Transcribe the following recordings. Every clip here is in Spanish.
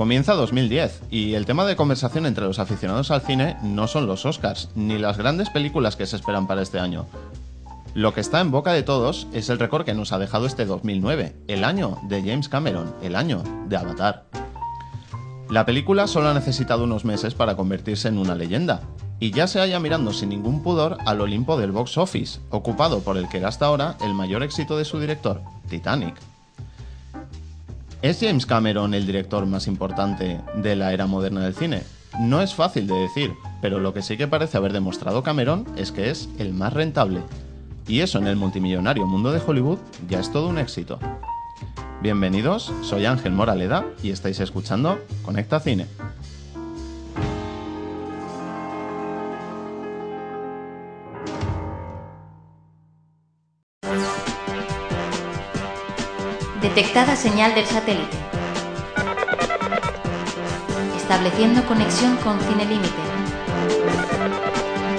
Comienza 2010 y el tema de conversación entre los aficionados al cine no son los Oscars ni las grandes películas que se esperan para este año. Lo que está en boca de todos es el récord que nos ha dejado este 2009, el año de James Cameron, el año de Avatar. La película solo ha necesitado unos meses para convertirse en una leyenda, y ya se halla mirando sin ningún pudor al Olimpo del box office, ocupado por el que era hasta ahora el mayor éxito de su director, Titanic. ¿Es James Cameron el director más importante de la era moderna del cine? No es fácil de decir, pero lo que sí que parece haber demostrado Cameron es que es el más rentable. Y eso en el multimillonario mundo de Hollywood ya es todo un éxito. Bienvenidos, soy Ángel Moraleda y estáis escuchando Conecta Cine. Detectada señal del satélite. Estableciendo conexión con Cine Límite.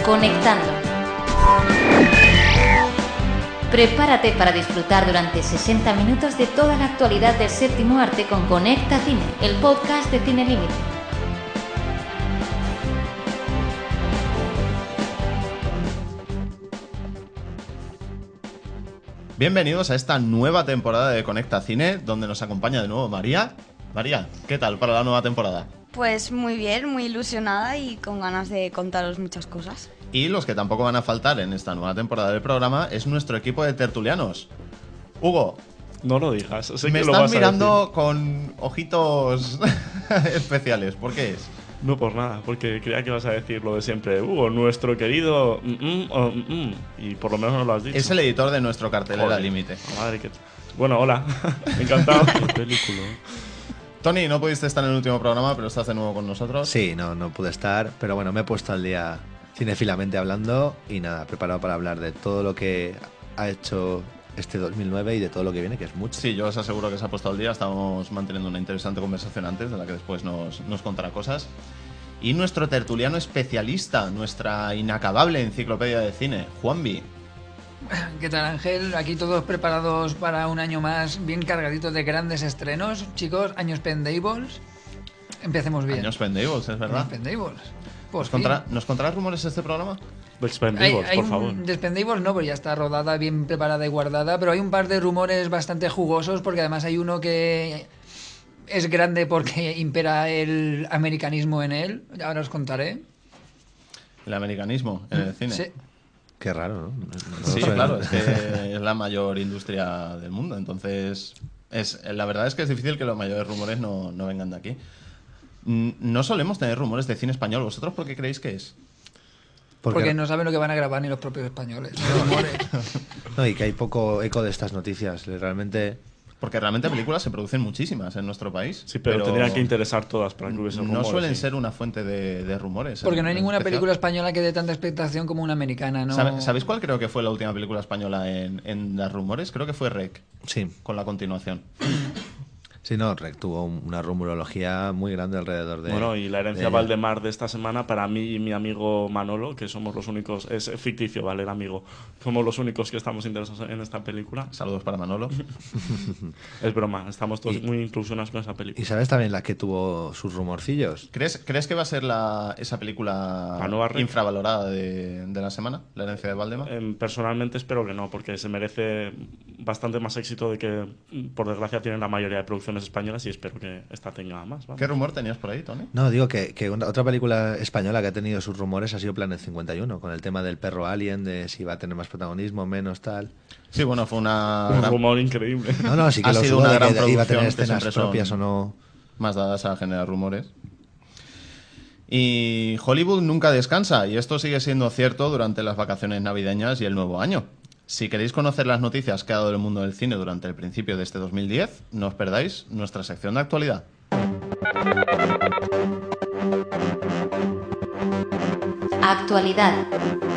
Conectando. Prepárate para disfrutar durante 60 minutos de toda la actualidad del séptimo arte con Conecta Cine, el podcast de Cine Límite. Bienvenidos a esta nueva temporada de Conecta Cine, donde nos acompaña de nuevo María. María, ¿qué tal para la nueva temporada? Pues muy bien, muy ilusionada y con ganas de contaros muchas cosas. Y los que tampoco van a faltar en esta nueva temporada del programa es nuestro equipo de tertulianos. Hugo, No lo digas. Sé me que lo estás vas a mirando con ojitos especiales. ¿Por qué es? No por nada, porque creía que vas a decir lo de siempre. Hugo, nuestro querido. mm, mm, oh, mm, mm", y por lo menos no lo has dicho. Es el editor de nuestro cartelera límite. Madre que. Bueno, hola. Encantado. película. Tony, no pudiste estar en el último programa, pero estás de nuevo con nosotros. Sí, no, no pude estar, pero bueno, me he puesto al día cinefilamente hablando y nada, preparado para hablar de todo lo que ha hecho este 2009 y de todo lo que viene, que es mucho. Sí, yo os aseguro que se ha puesto al día. Estamos manteniendo una interesante conversación antes, de la que después nos, nos contará cosas. Y nuestro tertuliano especialista, nuestra inacabable enciclopedia de cine, Juanvi. ¿Qué tal Ángel? Aquí todos preparados para un año más, bien cargaditos de grandes estrenos. Chicos, años Pendables. Empecemos bien. Años Pendables, es verdad. Años Pendables. Por ¿Nos, ¿Nos contarás rumores de este programa? Expendables, hay por favor. Despendables no, pero ya está rodada, bien preparada y guardada. Pero hay un par de rumores bastante jugosos, porque además hay uno que es grande porque impera el americanismo en él. Ahora os contaré. El americanismo en el cine. Sí. Qué raro, ¿no? Sí, claro, es que es la mayor industria del mundo. Entonces, es, la verdad es que es difícil que los mayores rumores no, no vengan de aquí. Mm, No solemos tener rumores de cine español. ¿Vosotros por qué creéis que es? Porque- Porque no saben lo que van a grabar ni los propios españoles. No, y que hay poco eco de estas noticias. Realmente, Porque realmente películas se producen muchísimas en nuestro país. Sí, pero, tendrían que interesar todas para que hubiese No rumores, suelen sí. ser una fuente de, de rumores. Porque no hay ninguna especial. película española que dé tanta expectación como una americana, ¿no? ¿Sabe- ¿Sabéis cuál creo que fue la última película española en, en dar rumores? Creo que fue Rec, sí. con la continuación. Sí, no, Rec tuvo un- una rumorología muy grande alrededor de. Bueno, y la herencia de. Valdemar de esta semana, para mí y mi amigo Manolo, que somos los únicos, es ficticio, ¿vale? El amigo. Somos los únicos que estamos interesados en esta película. Saludos para Manolo. Es broma, estamos todos Y- muy inclusionados con esa película. ¿Y sabes también la que tuvo sus rumorcillos? ¿Crees, ¿Crees que va a ser la, esa película La nueva Rec. infravalorada de, de la semana? La herencia de Valdemar. Em, personalmente espero que no, porque se merece bastante más éxito de que, por desgracia, tienen la mayoría de producciones españolas y espero que esta tenga más. vamos. ¿Qué rumor tenías por ahí, Tony? No, digo que, que una- otra película española que ha tenido sus rumores ha sido Planet 51, con el tema del perro alien, de si va a tener más protagonismo, menos, tal. Sí, bueno, fue una... Un gran- rumor increíble. No, no, sí que Ha lo sido una gran que iba a tener escenas propias o no. más dadas a generar rumores. Y Hollywood nunca descansa, y esto sigue siendo cierto durante las vacaciones navideñas y el nuevo año. Si queréis conocer las noticias que ha dado el mundo del cine durante el principio de este 2010, no os perdáis nuestra sección de actualidad. Actualidad.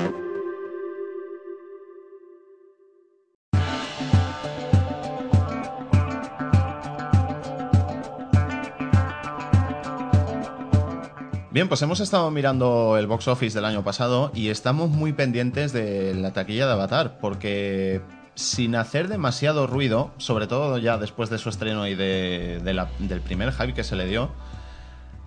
Bien, pues hemos estado mirando el box office del año pasado y estamos muy pendientes de la taquilla de Avatar, porque sin hacer demasiado ruido, sobre todo ya después de su estreno y del primer hype que se le dio,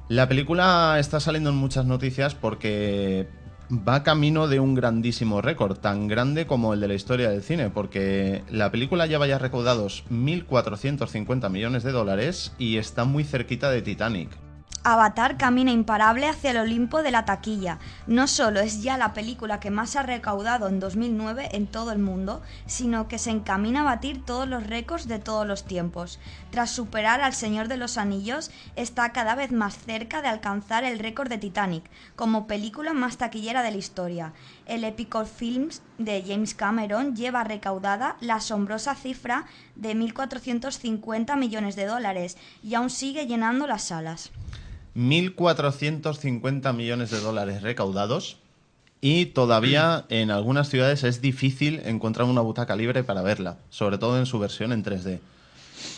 la película está saliendo en muchas noticias porque va camino de un grandísimo récord, tan grande como el de la historia del cine, porque la película lleva ya recaudados 1.450 millones de dólares y está muy cerquita de Titanic. Avatar camina imparable hacia el Olimpo de la taquilla. No solo es ya la película que más ha recaudado en 2009 en todo el mundo, sino que se encamina a batir todos los récords de todos los tiempos. Tras superar al Señor de los Anillos, está cada vez más cerca de alcanzar el récord de Titanic como película más taquillera de la historia. El Epic Films de James Cameron lleva recaudada la asombrosa cifra de 1.450 millones de dólares y aún sigue llenando las salas. 1.450 millones de dólares recaudados y todavía en algunas ciudades es difícil encontrar una butaca libre para verla, sobre todo en su versión en 3D.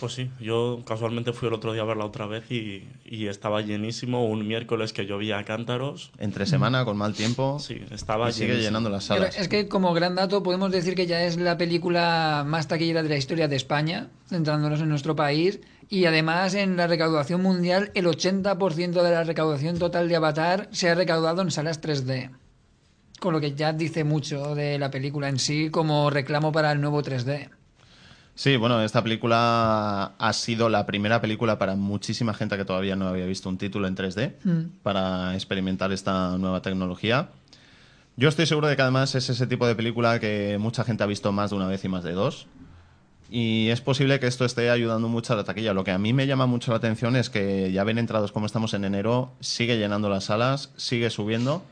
Pues sí, yo casualmente fui el otro día a verla otra vez y, y estaba llenísimo. Un miércoles que llovía a cántaros. Entre semana, con mal tiempo, Sí, estaba y sigue llenísimo. llenando las Pero salas. es que como gran dato podemos decir que ya es la película más taquillera de la historia de España, centrándonos en nuestro país, y además en la recaudación mundial el 80% de la recaudación total de Avatar se ha recaudado en salas 3D. Con lo que ya dice mucho de la película en sí como reclamo para el nuevo 3D. Sí, bueno, esta película ha sido la primera película para muchísima gente que todavía no había visto un título en 3D para experimentar esta nueva tecnología. Yo estoy seguro de que además es ese tipo de película que mucha gente ha visto más de una vez y más de dos. Y es posible que esto esté ayudando mucho a la taquilla. Lo que a mí me llama mucho la atención es que ya ven entrados como estamos en enero, sigue llenando las salas, sigue subiendo.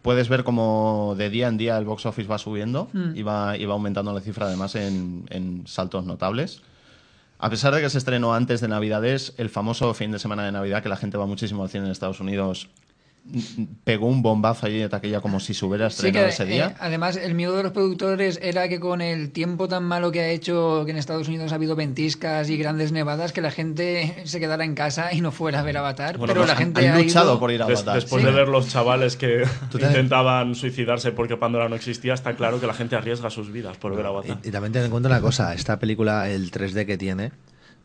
Puedes ver como de día en día el box office va subiendo y, va, y va aumentando la cifra además en, en saltos notables. A pesar de que se estrenó antes de Navidades, el famoso fin de semana de Navidad, que la gente va muchísimo al cine en Estados Unidos, pegó un bombazo allí de taquilla como si se hubiera Sí estrenado que, ese eh, día. además, el miedo de los productores era que con el tiempo tan malo que ha hecho, que en Estados Unidos ha habido ventiscas y grandes nevadas, que la gente se quedara en casa y no fuera a ver Avatar. Bueno, pero pues la han- gente Han ha luchado ido- por ir a Des- Avatar. después Sí. de ver los chavales que intentaban suicidarse porque Pandora no existía, está claro que la gente arriesga sus vidas por ver Avatar. Y, y también ten en cuenta una cosa, esta película, el 3D que tiene,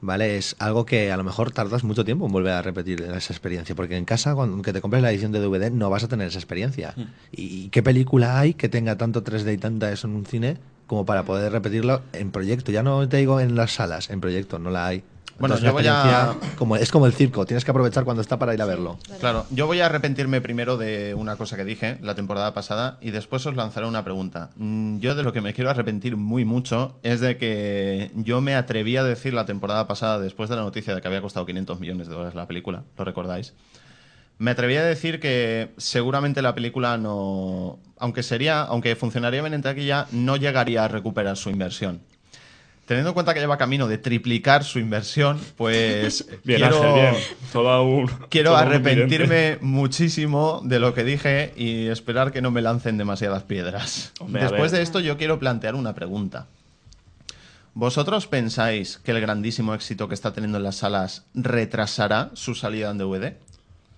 ¿vale? Es algo que a lo mejor tardas mucho tiempo en volver a repetir esa experiencia, porque en casa, cuando que te compres la edición de DVD, no vas a tener esa experiencia. ¿Y qué película hay que tenga tanto 3D y tanta eso en un cine como para poder repetirlo en proyecto? Ya no te digo en las salas, en proyecto, no la hay. Bueno, Entonces, yo voy a- Como, es como el circo, tienes que aprovechar cuando está para ir a verlo. Claro, yo voy a arrepentirme primero de una cosa que dije la temporada pasada y después os lanzaré una pregunta. Mm, Yo de lo que me quiero arrepentir muy mucho es de que yo me atreví a decir la temporada pasada, después de la noticia de que había costado 500 millones de dólares la película, ¿lo recordáis? Me atreví a decir que seguramente la película no, aunque sería, aunque funcionaría bien en taquilla, no llegaría a recuperar su inversión. Teniendo en cuenta que lleva camino de triplicar su inversión, pues Bien, quiero, Ángel, bien. Todo un, quiero todo un vidente. arrepentirme muchísimo de lo que dije y esperar que no me lancen demasiadas piedras. Hombre, Después de esto yo quiero plantear una pregunta. ¿Vosotros pensáis que el grandísimo éxito que está teniendo en las salas retrasará su salida en DVD?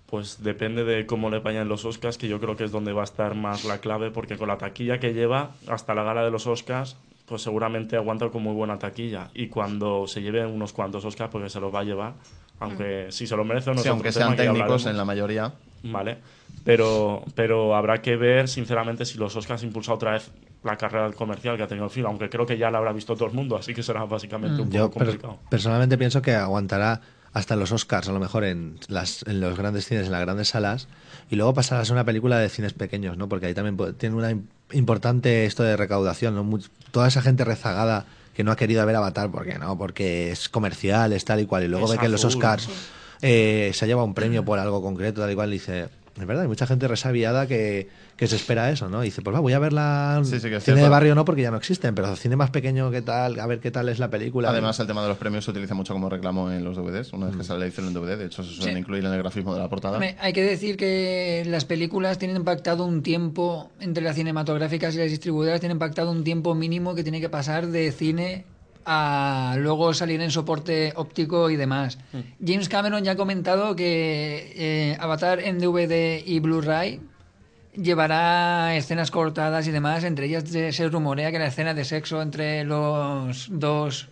Pues depende de cómo le vayan los Oscars, que yo creo que es donde va a estar más la clave, porque con la taquilla que lleva hasta la gala de los Oscars, pues seguramente aguanta con muy buena taquilla. Y cuando se lleve unos cuantos Oscars, porque se los va a llevar, aunque si se lo merece o no Sí, aunque sean técnicos en la mayoría. Vale, pero, pero habrá que ver, sinceramente, si los Oscars impulsa otra vez la carrera comercial que ha tenido el film, aunque creo que ya la habrá visto todo el mundo, así que será básicamente un Mm. Yo poco per- complicado. personalmente pienso que aguantará hasta los Oscars, a lo mejor en, las, en los grandes cines, en las grandes salas, y luego pasará a ser una película de cines pequeños, ¿no? Porque ahí también tiene una importante esto de recaudación, ¿no? Toda esa gente rezagada que no ha querido ver Avatar, porque no, porque es comercial, es tal y cual, y luego Es ve que en los. Oscars eh, se ha llevado un premio por algo concreto, tal y cual, y dice, es verdad, hay mucha gente resabiada que, que se espera eso, ¿no? Y dice, pues va, voy a verla Sí, sí, que es cine de barrio no, porque ya no existen, pero cine más pequeño, ¿qué tal? A ver qué tal es la película. Además, el tema de los premios se utiliza mucho como reclamo en los DVDs. Una vez que sale la edición en DVD, de hecho, se suelen Sí. incluir en el grafismo de la portada. Hombre, hay que decir que las películas tienen pactado un tiempo, entre las cinematográficas y las distribuidoras, tienen pactado un tiempo mínimo que tiene que pasar de cine a luego salir en soporte óptico y demás. James Cameron ya ha comentado que eh, Avatar en DVD y Blu-ray llevará escenas cortadas y demás. Entre ellas se rumorea que la escena de sexo entre los dos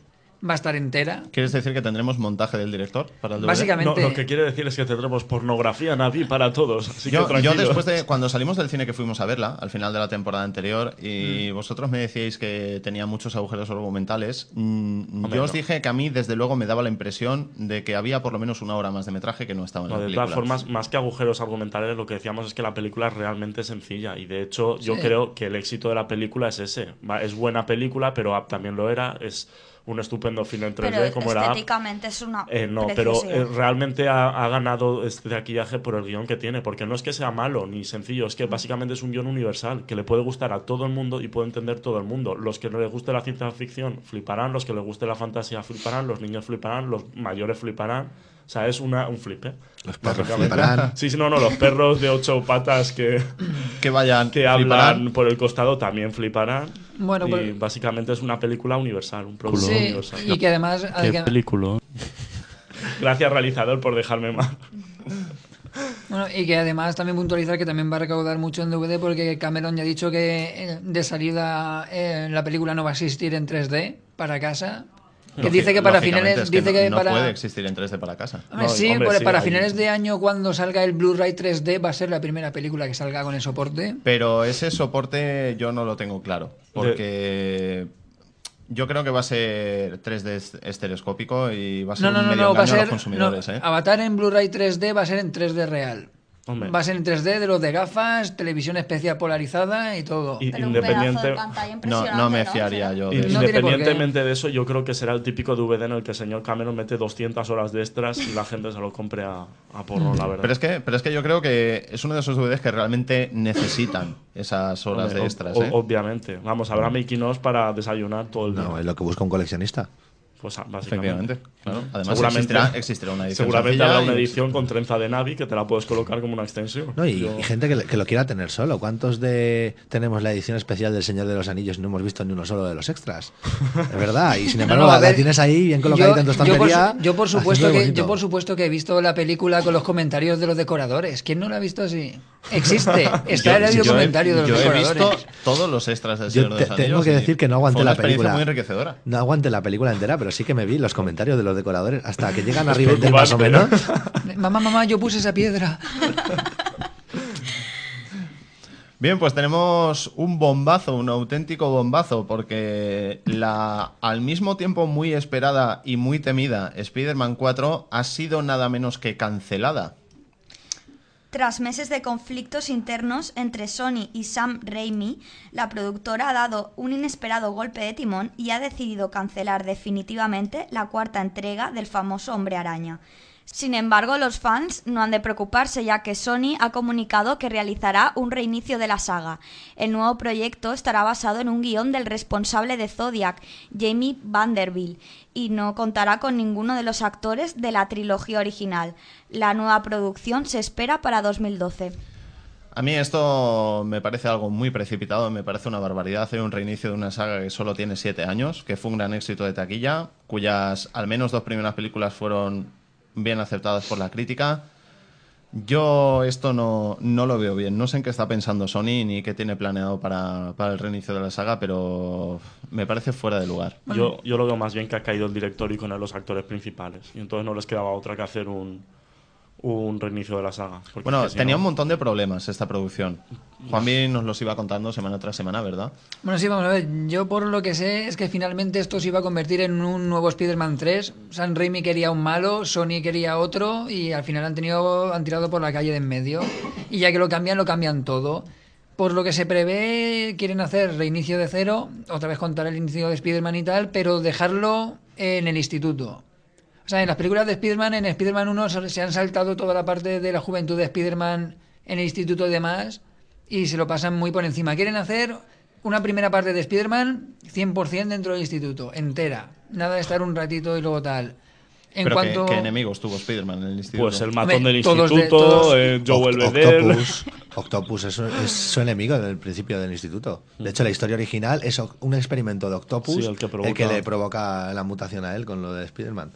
va a estar entera. ¿Quieres decir que tendremos montaje del director para el DVD? No, Básicamente, lo que quiere decir es que tendremos pornografía Navi para todos. Así Yo, que yo después de cuando salimos del cine que fuimos a verla al final de la temporada anterior y Mm. vosotros me decíais que tenía muchos agujeros argumentales, mm, yo os no. dije que a mí desde luego me daba la impresión de que había por lo menos una hora más de metraje que no estaba en No, la de película. todas formas, más que agujeros argumentales, lo que decíamos es que la película es realmente sencilla. Y de hecho, yo Sí. creo que el éxito de la película es ese. Es buena película, pero también lo era. Es un estupendo film en 3D, Pero como era estéticamente es una Eh, no, pero eh, realmente ha, ha ganado este maquillaje por el guion que tiene, porque no es que sea malo ni sencillo, es que básicamente es un guion universal que le puede gustar a todo el mundo y puede entender todo el mundo. Los que no les guste la ciencia ficción fliparán, los que les guste la fantasía fliparán, los niños fliparán, los mayores fliparán. O sea, es una, un flip, ¿eh? Los perros fliparán. Sí, sí, no, no, los perros de ocho patas que, Que vayan, que hablan fliparán. por el costado también fliparán. Bueno, y pues- básicamente es una película universal, un producto sí, universal. y que además... que- película. Gracias, realizador, por dejarme mal. Bueno, y que además también puntualizar que también va a recaudar mucho en DVD porque Cameron ya ha dicho que eh, de salida eh, la película no va a existir en 3D para casa. Que dice que para finales... es que dice no, que no para... puede existir en 3D para casa. Hombre, No, sí, hombre, pues sí, para hay- finales de año cuando salga el Blu-ray 3D va a ser la primera película que salga con el soporte. Pero ese soporte yo no lo tengo claro. Porque yo creo que va a ser 3D est- estereoscópico y va a ser No, no, un no, medio no, va a engaño a los ser... consumidores. no, ¿eh? Avatar en Blu-ray 3D va a ser en 3D real. Hombre. Va a ser en 3D de los de gafas, televisión especial polarizada y todo. Y- Pero un pedazo de independiente, pantalla No, impresionante, no me ¿no? fiaría yo. de. No independientemente de eso, yo creo que será el típico DVD en el que el señor Cameron mete 200 horas de extras y la gente se lo compre a, a porro, la verdad. Pero es, que, pero es que yo creo que es uno de esos DVDs que realmente necesitan esas horas Hombre, de extras. ¿eh? Obviamente. Vamos, habrá making ofs para desayunar todo el día. No, es lo que busca un coleccionista. Pues ah, básicamente. Efectivamente. Claro. Además, Seguramente, existirá, existirá una edición. seguramente habrá una y- edición con trenza de Navi que te la puedes colocar como una extensión. No, y, Yo- y gente que, que lo quiera tener solo. ¿Cuántos de tenemos la edición especial del Señor de los Anillos y no hemos visto ni uno solo de los extras? Es verdad. Y sin embargo, No, no, a la tienes ahí bien colocadita en tu yo, por, estantería. su- yo por supuesto que yo por supuesto que he visto la película con los comentarios de los decoradores. ¿Quién no la ha visto así? Existe. Está el Yo- he- comentario de los yo he decoradores. visto todos los extras del Yo Señor de te- los tengo Anillos que y decir que no aguanté fue una la experiencia película. muy enriquecedora. No aguanté la película entera, pero sí que me vi los comentarios de los decoradores hasta que llegan a Rivendell más o menos. Mamá, mamá, yo puse esa piedra. Bien, pues tenemos un bombazo, un auténtico bombazo, porque la al mismo tiempo muy esperada y muy temida Spider-Man 4 ha sido nada menos que cancelada. Tras meses de conflictos internos entre Sony y Sam Raimi, la productora ha dado un inesperado golpe de timón y ha decidido cancelar definitivamente la cuarta entrega del famoso Hombre Araña. Sin embargo, los fans no han de preocuparse ya que Sony ha comunicado que realizará un reinicio de la saga. El nuevo proyecto estará basado en un guion del responsable de Zodiac, Jamie Vanderbilt, y no contará con ninguno de los actores de la trilogía original. La nueva producción se espera para 2012. A mí esto me parece algo muy precipitado, me parece una barbaridad hacer un reinicio de una saga que solo tiene siete años, que fue un gran éxito de taquilla, cuyas al menos dos primeras películas fueron bien aceptadas por la crítica. Yo esto no, no lo veo bien. No sé en qué está pensando Sony ni qué tiene planeado para, para el reinicio de la saga, pero me parece fuera de lugar. Yo, yo lo veo más bien que ha caído el director y con él los actores principales. Y entonces no les quedaba otra que hacer un, un reinicio de la saga. porque Bueno, es que si tenía no- un montón de problemas esta producción. Juanvi nos los iba contando semana tras semana, ¿verdad? Bueno, sí, vamos a ver. Yo por lo que sé es que finalmente esto se iba a convertir en un nuevo Spider-Man 3. San Raimi quería un malo, Sony quería otro y al final han, tenido, han tirado por la calle de en medio. Y ya que lo cambian, lo cambian todo. Por lo que se prevé, quieren hacer reinicio de cero, otra vez contar el inicio de Spider-Man y tal, pero dejarlo en el instituto. Sea, en las películas de Spider-Man, en Spider-Man 1 se han saltado toda la parte de la juventud de Spider-Man en el instituto y demás y se lo pasan muy por encima. Quieren hacer una primera parte de Spider-Man 100% dentro del instituto, entera. Nada de estar un ratito y luego tal. En pero cuanto... ¿qué, qué enemigos tuvo Spider-Man en el instituto? Pues el matón del todos de- instituto, todos- eh, Oct-. Octopus, Octopus es, su- es su enemigo en el principio del instituto. De hecho, la historia original es un experimento de Octopus Sí, el que provoca- le provoca la mutación a él con lo de Spider-Man.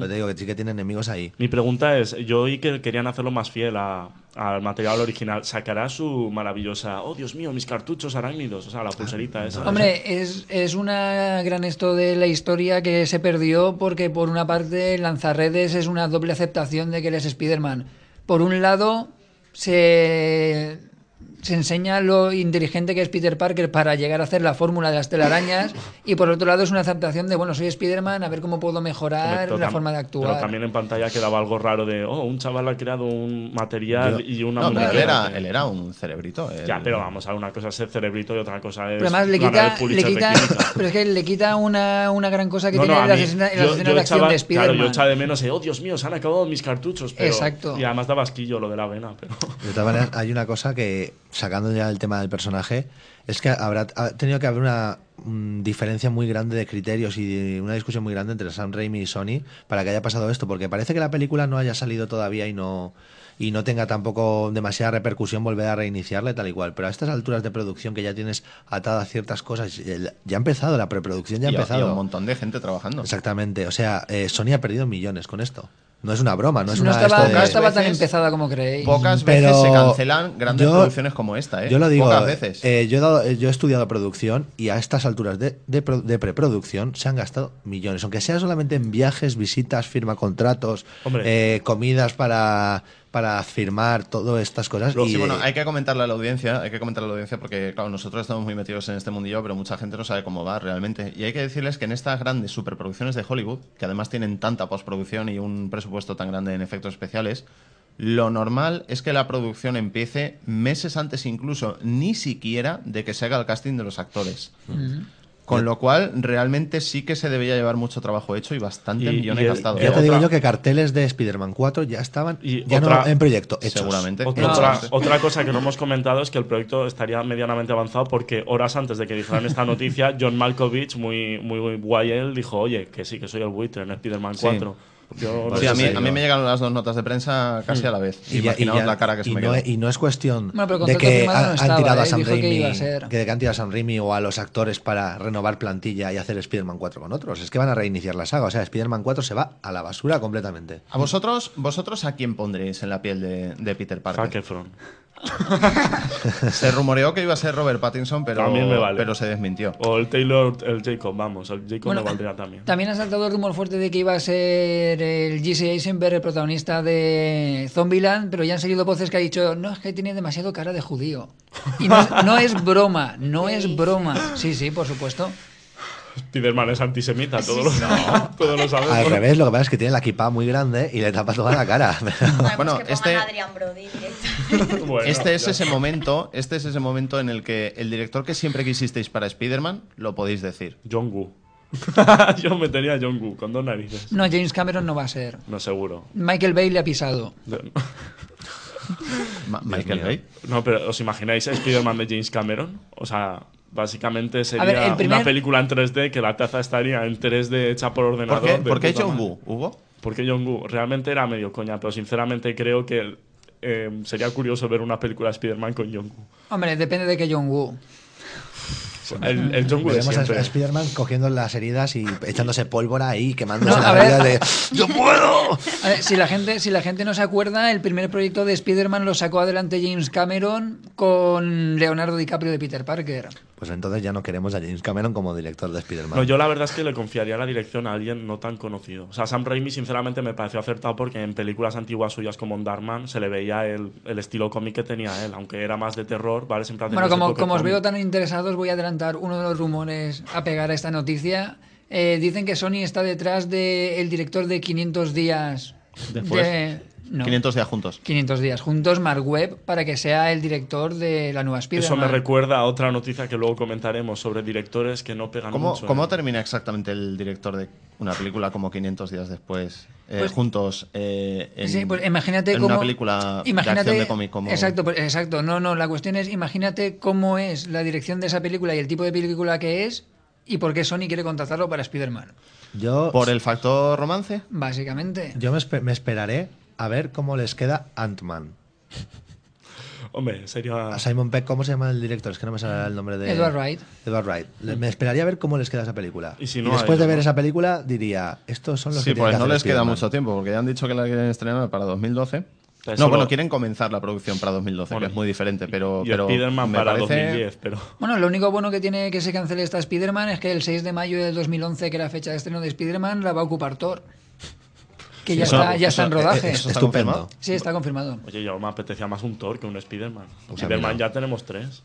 Pero te digo que sí que tiene enemigos ahí. Mi pregunta es, yo oí que querían hacerlo más fiel a- al material original. ¿Sacará su maravillosa, oh Dios mío, mis cartuchos arácnidos? O sea, la pulserita esa. Hombre, es, es una gran esto de la historia que se perdió porque por una parte Lanzarredes es una doble aceptación de que él es Spider-Man. Por un lado, se, se enseña lo inteligente que es Peter Parker para llegar a hacer la fórmula de las telarañas y por otro lado es una aceptación de, bueno, soy Spider-Man, a ver cómo puedo mejorar Pero la tam- forma de Pero actuar. también en pantalla quedaba algo raro de, oh, un chaval ha creado un material y una No, pero él era, él era un cerebrito. él- Ya, pero vamos, a una cosa es ser cerebrito y otra cosa es. Pero además le quita, le quita, pero es que le quita una, una gran cosa que No, tiene no, la escena, de acción de Spider-Man. Claro, yo echaba de menos, eh, oh Dios mío, se han acabado mis cartuchos. Pero, Exacto. Y además daba asquillo lo de la vena. Pero... De todas maneras, hay una cosa que, sacando ya el tema del personaje, es que habrá ha tenido que haber una mm, diferencia muy grande de criterios y una discusión muy grande entre Sam Raimi y Sony para que haya pasado esto, porque parece que la película no haya salido todavía y no y no tenga tampoco demasiada repercusión volver a reiniciarla y tal y cual. Pero a estas alturas de producción que ya tienes atadas ciertas cosas, ya ha empezado, la preproducción ya ha y, y empezado. un montón de gente trabajando. Exactamente, o sea, eh, Sony ha perdido millones con esto. No es una broma, no es no una estaba, de- no estaba tan veces- empezada como creéis. Pocas Pero veces se cancelan grandes yo- producciones como esta, ¿eh? Yo lo digo, Pocas veces. eh, yo, he dado- eh, yo he estudiado producción y a estas alturas de, de pro- de preproducción se han gastado millones, aunque sea solamente en viajes, visitas, firma contratos, eh, comidas para, para firmar, todas estas cosas. Y, Sí, bueno, hay que comentarle a la audiencia, hay que comentarle a la audiencia porque, claro, nosotros estamos muy metidos en este mundillo, pero mucha gente no sabe cómo va realmente. Y hay que decirles que en estas grandes superproducciones de Hollywood, que además tienen tanta postproducción y un presupuesto tan grande en efectos especiales, lo normal es que la producción empiece meses antes incluso, ni siquiera de que se haga el casting de los actores. Con lo cual, realmente sí que se debía llevar mucho trabajo hecho y bastante Y- millones y el- gastados. ya te otra- digo yo que carteles de Spider-Man 4 ya estaban Y ya no en proyecto, hechos. Seguramente. Otra, otra, otra cosa que no hemos comentado es que el proyecto estaría medianamente avanzado porque horas antes de que dijeran esta noticia, John Malkovich, muy, muy guay él, dijo, oye, que sí, que soy el buitre en Spider-Man Sí. 4. Yo no Sí, sé a mí, si- a mí me llegaron las dos notas de prensa casi a la vez. Y, ya- y Imaginaos ya- la cara que se y me no, y no es cuestión Bueno, el de que no han, estaba, tirado a ¿eh? Sam que Raimi, iba a ser. que, que han tirado a Sam Raimi o a los actores para renovar plantilla y hacer Spider-Man 4 con otros. Es que van a reiniciar la saga. O sea, Spider-Man 4 se va a la basura completamente. ¿A vosotros, vosotros a quién pondréis en la piel de, de Peter Zac Parker? Efron. Se rumoreó que iba a ser Robert Pattinson, pero, También me vale. pero se desmintió. O el Taylor, el Jacob, vamos, el Jacob Bueno, me valdría también. También ha saltado el rumor fuerte de que iba a ser el Jesse Eisenberg el protagonista de Zombieland, pero ya han salido voces que ha dicho, no, es que tiene demasiado cara de judío. Y no, no es broma, no es broma. Sí, sí, por supuesto. Spiderman es antisemita, todos lo, todos lo sabemos. Al revés, lo que pasa es que tiene la equipa muy grande y le tapa toda la cara. Bueno, Bueno, que este- Brody. Bueno, Este es ya. ese momento, este es ese momento en el que el director que siempre quisisteis para Spider-Man lo podéis decir. John Woo. Yo me tenía a John Woo con dos narices. No, James Cameron no va a ser. No, seguro. Michael Bay le ha pisado. Ma- Michael. Bay. No, pero ¿os imagináis a Spider-Man de James Cameron? O sea, básicamente sería ver, el primer- una película en 3D que la taza estaría en 3D hecha por ¿Por ordenador. qué, de por qué John. Woo, Hugo? Porque John Woo realmente era medio coña, pero sinceramente creo que eh, sería curioso ver una película de Spider-Man con John Woo. Hombre, depende de que John Woo. El, el John Woo de siempre. a Spider-Man cogiendo las heridas y echándose pólvora ahí, quemándose No, las a ver. heridas de ¡Yo puedo! A ver, si, la gente, si la gente no se acuerda, el primer proyecto de Spider-Man lo sacó adelante James Cameron con Leonardo DiCaprio de Peter Parker. Pues entonces ya no queremos a James Cameron como director de Spider-Man. No, yo la verdad es que le confiaría la dirección a alguien no tan conocido. O sea, Sam Raimi sinceramente me pareció acertado porque en películas antiguas suyas como en Darkman se le veía el, el estilo cómic que tenía él, aunque era más de terror, ¿vale? Siempre Bueno, como, como os veo tan interesados, voy a uno de los rumores a pegar a esta noticia. Eh, dicen que Sony está detrás del director de 500 días. Después. de- no, 500 días juntos. 500 días juntos, Mark Webb, para que sea el director de la nueva Eso Spider-Man. me recuerda a otra noticia que luego comentaremos sobre directores que no pegan ¿Cómo, mucho. cómo ¿eh? termina exactamente el director de una película como 500 días después? eh, Pues- juntos eh, en, Sí, pues imagínate en cómo, una película imagínate, de acción de cómic como... Exacto, pues, exacto. No, no, la cuestión es, imagínate cómo es la dirección de esa película y el tipo de película que es y por qué Sony quiere contratarlo para Spider-Man. Yo, ¿Por el factor romance? Básicamente. yo me esperaré a ver cómo les queda Ant-Man. Hombre, sería... A Simon Peck, ¿cómo se llama el director? Es que no me sale el nombre de... Edward Wright. Edward Wright. Me esperaría a ver cómo les queda esa película. Y si no, después de ver esa película diría, estos son los Sí, que tienen pues que no hacer les queda mucho tiempo, porque ya han dicho que la quieren estrenar para 2012. Pero No, bueno, lo- quieren comenzar la producción para 2012, Bueno, que es muy diferente, pero... y pero Spider-Man me para parece- 2010, pero... Bueno, lo único bueno que tiene que se cancele esta Spider-Man es que el 6 de mayo del 2011, que era fecha de estreno de Spider-Man, la va a ocupar Thor. Que ya, Eso- está, ya está en rodaje. eso está Estupendo. confirmado. Sí, está confirmado. Oye, yo me apetecía más un Thor que un Spider-Man. Pues a Spider-Man ya tenemos tres.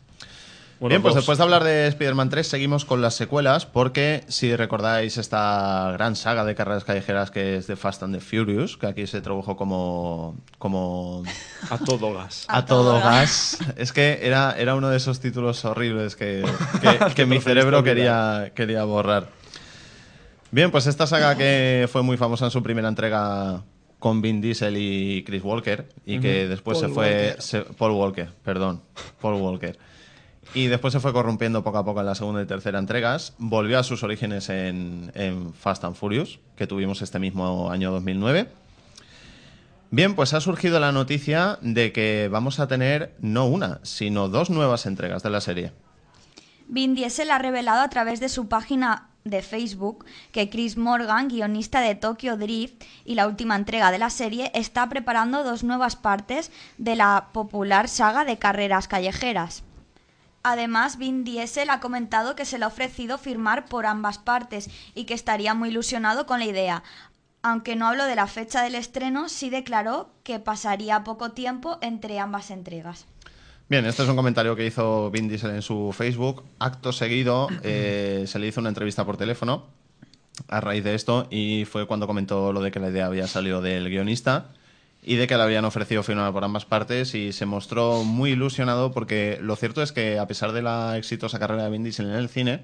Bueno, Bien, pues dos. después de hablar de Spider-Man 3, seguimos con las secuelas, porque si recordáis esta gran saga de carreras callejeras que es The Fast and the Furious, que aquí se tradujo como, como A todo gas. a, todo gas. Es que era, era uno de esos títulos horribles que, que- que mi cerebro quería, quería borrar. Bien, pues esta saga que fue muy famosa en su primera entrega con Vin Diesel y Chris Walker y que después Paul se fue se- Paul Walker, perdón, Paul Walker. Y después se fue corrompiendo poco a poco en la segunda y tercera entregas. Volvió a sus orígenes en, en Fast and Furious, que tuvimos este mismo año 2009. Bien, pues ha surgido la noticia de que vamos a tener no una, sino dos nuevas entregas de la serie. Vin Diesel ha revelado a través de su página de Facebook que Chris Morgan, guionista de Tokyo Drift y la última entrega de la serie, está preparando dos nuevas partes de la popular saga de carreras callejeras. Además, Vin Diesel ha comentado que se le ha ofrecido firmar por ambas partes y que estaría muy ilusionado con la idea. Aunque no habló de la fecha del estreno, sí declaró que pasaría poco tiempo entre ambas entregas. Bien, este es un comentario que hizo Vin Diesel en su Facebook. Acto seguido eh, se le hizo una entrevista por teléfono a raíz de esto y fue cuando comentó lo de que la idea había salido del guionista y de que le habían ofrecido firmar por ambas partes y se mostró muy ilusionado porque lo cierto es que a pesar de la exitosa carrera de Vin Diesel en el cine,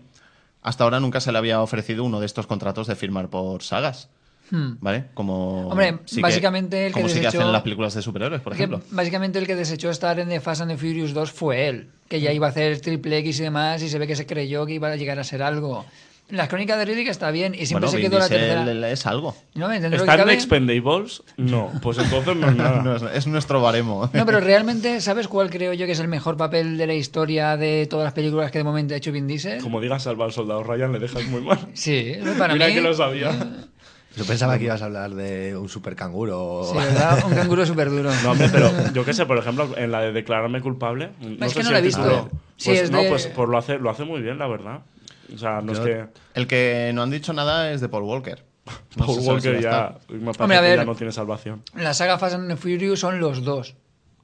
hasta ahora nunca se le había ofrecido uno de estos contratos de firmar por sagas. Hmm. ¿Vale? Como Hombre, sí que- básicamente el que como sí que desechó- hacen en las películas de superhéroes, por Que ejemplo. básicamente el que desechó estar en The Fast and the Furious 2 fue él, que ya iba a hacer triple X y demás, y se ve que se creyó que iba a llegar a ser algo. Las crónicas de Riddick está bien, y siempre Bueno, se quedó la tercera. es algo. No, que ¿Está en Expendables? No, pues entonces no es nada. No, es, es nuestro baremo. No, pero realmente, ¿sabes cuál creo yo que es el mejor papel de la historia de todas las películas que de momento ha hecho Vin Diesel? Como digas salvar al soldado Ryan, le dejas muy mal. Sí, para Mira mí. que lo sabía. Yo pensaba que ibas a hablar de un super canguro. Sí, ¿verdad? Un canguro súper duro. No, hombre, pero yo qué sé, por ejemplo, en la de declararme culpable. No Es sé que no si la he el visto. título- Sí, Pues, es no, de- pues, pues lo, hace, lo hace muy bien, la verdad. O sea, no Yo- es que. El que no han dicho nada es de Paul Walker. No Paul si Walker ya, me parece Hombre, a que ver. ya no tiene salvación. La saga Fast and the Furious son los dos.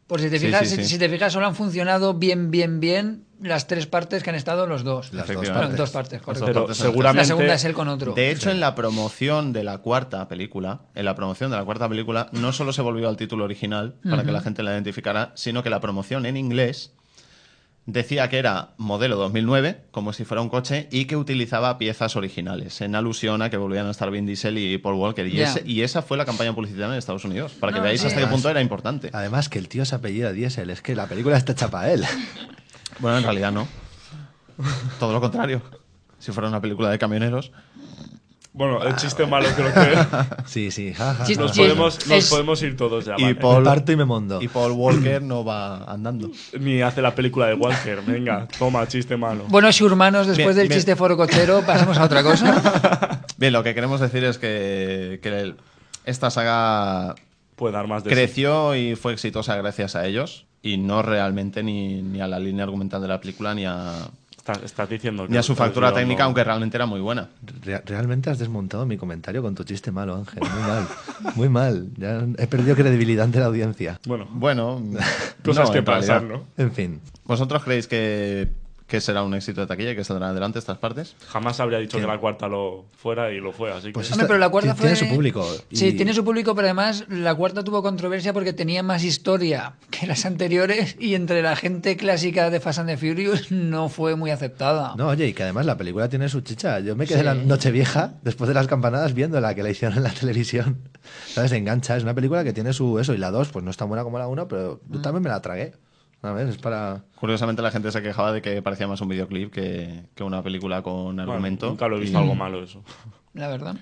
Por si te Sí, fijas, sí, si- sí. si te fijas, solo han funcionado bien, bien, bien las tres partes que han estado los dos. Las dos partes. dos partes, correcto. Pero seguramente. La segunda es él con otro. De hecho, en la promoción de la cuarta película, en la promoción de la cuarta película, no solo se volvió al título original para que la gente la identificara, sino que la promoción en inglés decía que era modelo 2009, como si fuera un coche, y que utilizaba piezas originales, en alusión a que volvían a estar Vin Diesel y Paul Walker. Y, Ya. ese- y esa fue la campaña publicitaria en Estados Unidos, para que No, veáis sí. hasta qué punto era importante. Además, que el tío se apellida Diesel. Es que la película está hecha para él. Bueno, en realidad no. Todo lo contrario. Si fuera una película de camioneros. Bueno, el chiste malo creo que. Sí, sí. Nos Sí, podemos, nos podemos ir todos ya. Y vale. Paul- Me parto y me mondo. Y Paul Walker no va andando. Ni hace la película de Walker. Venga, toma, chiste malo. Bueno, si hermanos, después Bien, del bien. chiste forocochero, pasamos a otra cosa. Bien, lo que queremos decir es que, que el- esta saga Puede dar más de sí. creció y fue exitosa gracias a ellos y no realmente ni, ni a la línea argumental de la película ni a, Estás, estás diciendo que ni a su factura técnica, no. aunque realmente era muy buena. Re- realmente has desmontado mi comentario con tu chiste malo, Ángel. Muy mal. Muy mal. Ya he perdido credibilidad ante la audiencia. Bueno, Bueno, cosas no, que pasan, ¿no? En fin. ¿Vosotros creéis que, que será un éxito de taquilla y que saldrán adelante estas partes? Jamás habría dicho ¿Quién? que la cuarta lo fuera y lo fue, así que. Pues Hombre, pero la cuarta Tiene fue... su público, Sí, y- tiene su público, pero además la cuarta tuvo controversia porque tenía más historia que las anteriores y entre la gente clásica de Fast and the Furious no fue muy aceptada. No, oye, y que además la película tiene su chicha. Yo me quedé Sí. la noche vieja, después de las campanadas, viendo la que la hicieron en la televisión. ¿Sabes? Engancha. Es una película que tiene su eso. Y la 2, pues no es tan buena como la 1, pero Mm. yo también me la tragué. A ver, es para... Curiosamente la gente se quejaba de que parecía más un videoclip que, que una película con Bueno, argumento. nunca lo he visto Y- algo malo eso. la verdad.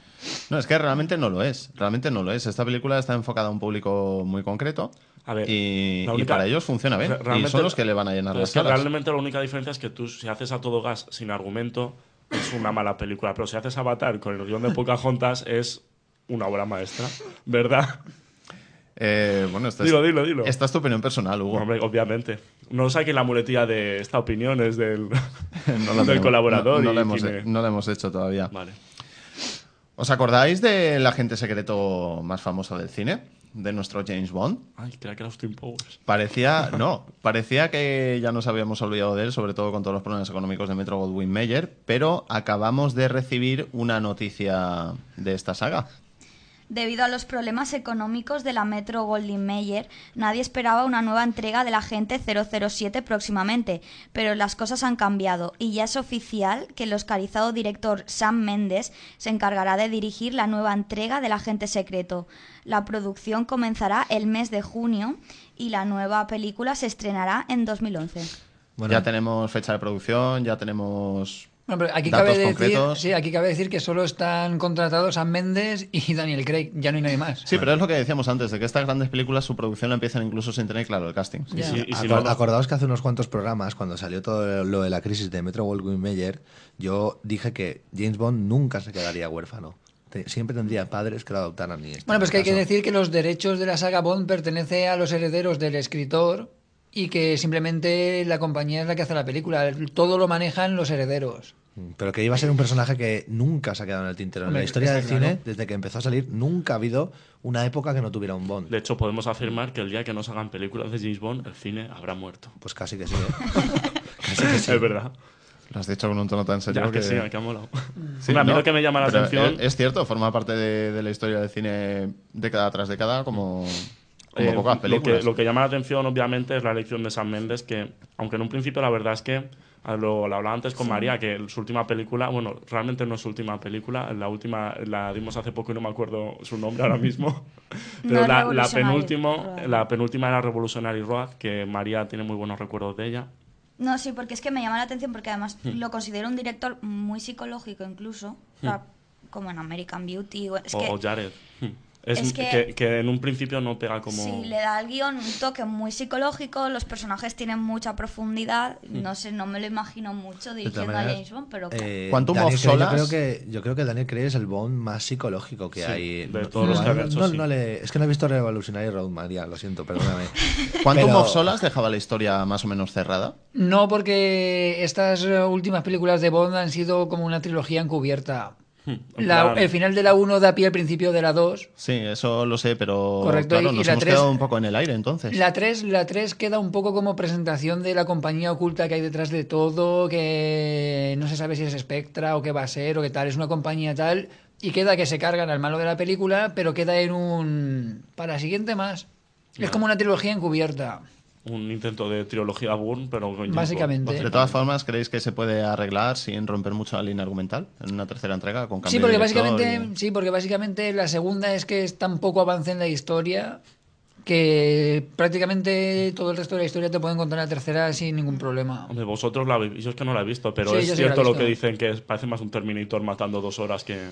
No, es que realmente no lo es. Realmente no lo es. Esta película está enfocada a un público muy concreto. A ver, y, para ellos funciona bien. Y son los que le van a llenar las salas. realmente la única diferencia es que tú, si haces a todo gas sin argumento, es una mala película. Pero si haces Avatar con el guion de Pocahontas, es una obra maestra. ¿Verdad? Eh, bueno, esta Dilo, es, dilo, dilo. Esta es tu opinión personal, Hugo. Hombre, obviamente. No saquen la muletilla de esta opinión, es del, No colaborador. No, no y la hemos, tiene- no la hemos hecho todavía. Vale. ¿Os acordáis del agente secreto más famoso del cine? De nuestro James Bond. Ay, creía que era Austin Powers. Parecía, no, parecía que ya nos habíamos olvidado de él, sobre todo con todos los problemas económicos de Metro Goldwyn Mayer, pero acabamos de recibir una noticia de esta saga. Debido a los problemas económicos de la Metro Goldwyn Mayer, nadie esperaba una nueva entrega del Agente 007 próximamente, pero las cosas han cambiado y ya es oficial que el oscarizado director Sam Mendes se encargará de dirigir la nueva entrega del Agente Secreto. La producción comenzará el mes de junio y la nueva película se estrenará en 2011. Bueno, Ya tenemos fecha de producción, ya tenemos Bueno, pero aquí datos cabe, decir, concretos. sí, aquí cabe decir que solo están contratados Sam Mendes y Daniel Craig, ya no hay nadie más. Sí, pero es lo que decíamos antes, de que estas grandes películas su producción la empiezan incluso sin tener claro el casting. Y Ya. si- y si Acor- no- acordaos que hace unos cuantos programas, cuando salió todo lo de la crisis de Metro Goldwyn Mayer, yo dije que James Bond nunca se quedaría huérfano. Siempre tendría padres que lo adoptaran. Y este Bueno, pues que hay que decir que los derechos de la saga Bond pertenece a los herederos del escritor y que simplemente la compañía es la que hace la película. Todo lo manejan los herederos. Mm, Pero que iba a ser un personaje que nunca se ha quedado en el tintero. En Hombre, la historia del cine, claro. desde que empezó a salir, nunca ha habido una época que no tuviera un Bond. De hecho, podemos afirmar que el día que nos hagan películas de James Bond, el cine habrá muerto. Pues casi que sí. ¿eh? casi que sí. Es verdad. Lo has dicho con un tono tan serio Ya que sí, que ha molado. Sí, Hombre, a mí no, lo que me llama la atención... Es, es cierto, forma parte de, de la historia del cine década tras década como, como Eh, pocas lo, películas. que, lo que llama la atención, obviamente, es la elección de Sam Mendes, que, aunque en un principio la verdad es que, lo, lo hablaba antes con María, que su última película, bueno, realmente no es su última película, la última la dimos hace poco y no me acuerdo su nombre ahora mismo, No pero es la, la, Revolutionary penúltimo, Road. la penúltima era Revolutionary Road, que María tiene muy buenos recuerdos de ella. No, sí, porque es que me llama la atención porque además Hmm. lo considero un director muy psicológico incluso, o sea, como en American Beauty. o- Es o, que o Jared. Hmm. Es, es que, que- que en un principio no pega como... sí, le da al guion un toque muy psicológico, los personajes tienen mucha profundidad, Hmm. no sé, no me lo imagino mucho dirigiendo a James Bond, pero... eh, Quantum Daniel of Craig, Solace- Yo creo, que, yo creo que Daniel Craig es el Bond más psicológico que Sí, hay. de No- todos los que había hecho, no- sí. no le- es que no he visto Revolutionary Road, María, lo siento, perdóname. ¿Quantum Pero- of Solace dejaba la historia más o menos cerrada? No, porque estas últimas películas de Bond han sido como una trilogía encubierta. Hmm. La- el final de la 1 da pie al principio de la 2. Sí, eso lo sé, pero Correcto, claro, y- y nos la hemos tres- quedado un poco en el aire entonces. La 3, la 3 queda un poco como presentación de la compañía oculta que hay detrás de todo, que no se sabe si es Spectra o qué va a ser o qué tal, es una compañía tal, y queda que se cargan al malo de la película, pero queda en un... para siguiente más. Es como una trilogía encubierta. Un intento de trilogía Bourne, pero con James Básicamente. De todas formas, ¿creéis que se puede arreglar sin romper mucho la línea argumental en una tercera entrega con cambio Sí porque, de básicamente, y- sí, porque básicamente la segunda es que es tan poco avance en la historia que prácticamente todo el resto de la historia te puede encontrar en la tercera sin ningún problema. Hombre, vosotros la habéis yo es que no la he visto, pero Sí, es cierto lo que dicen que es- parece más un Terminator matando dos horas que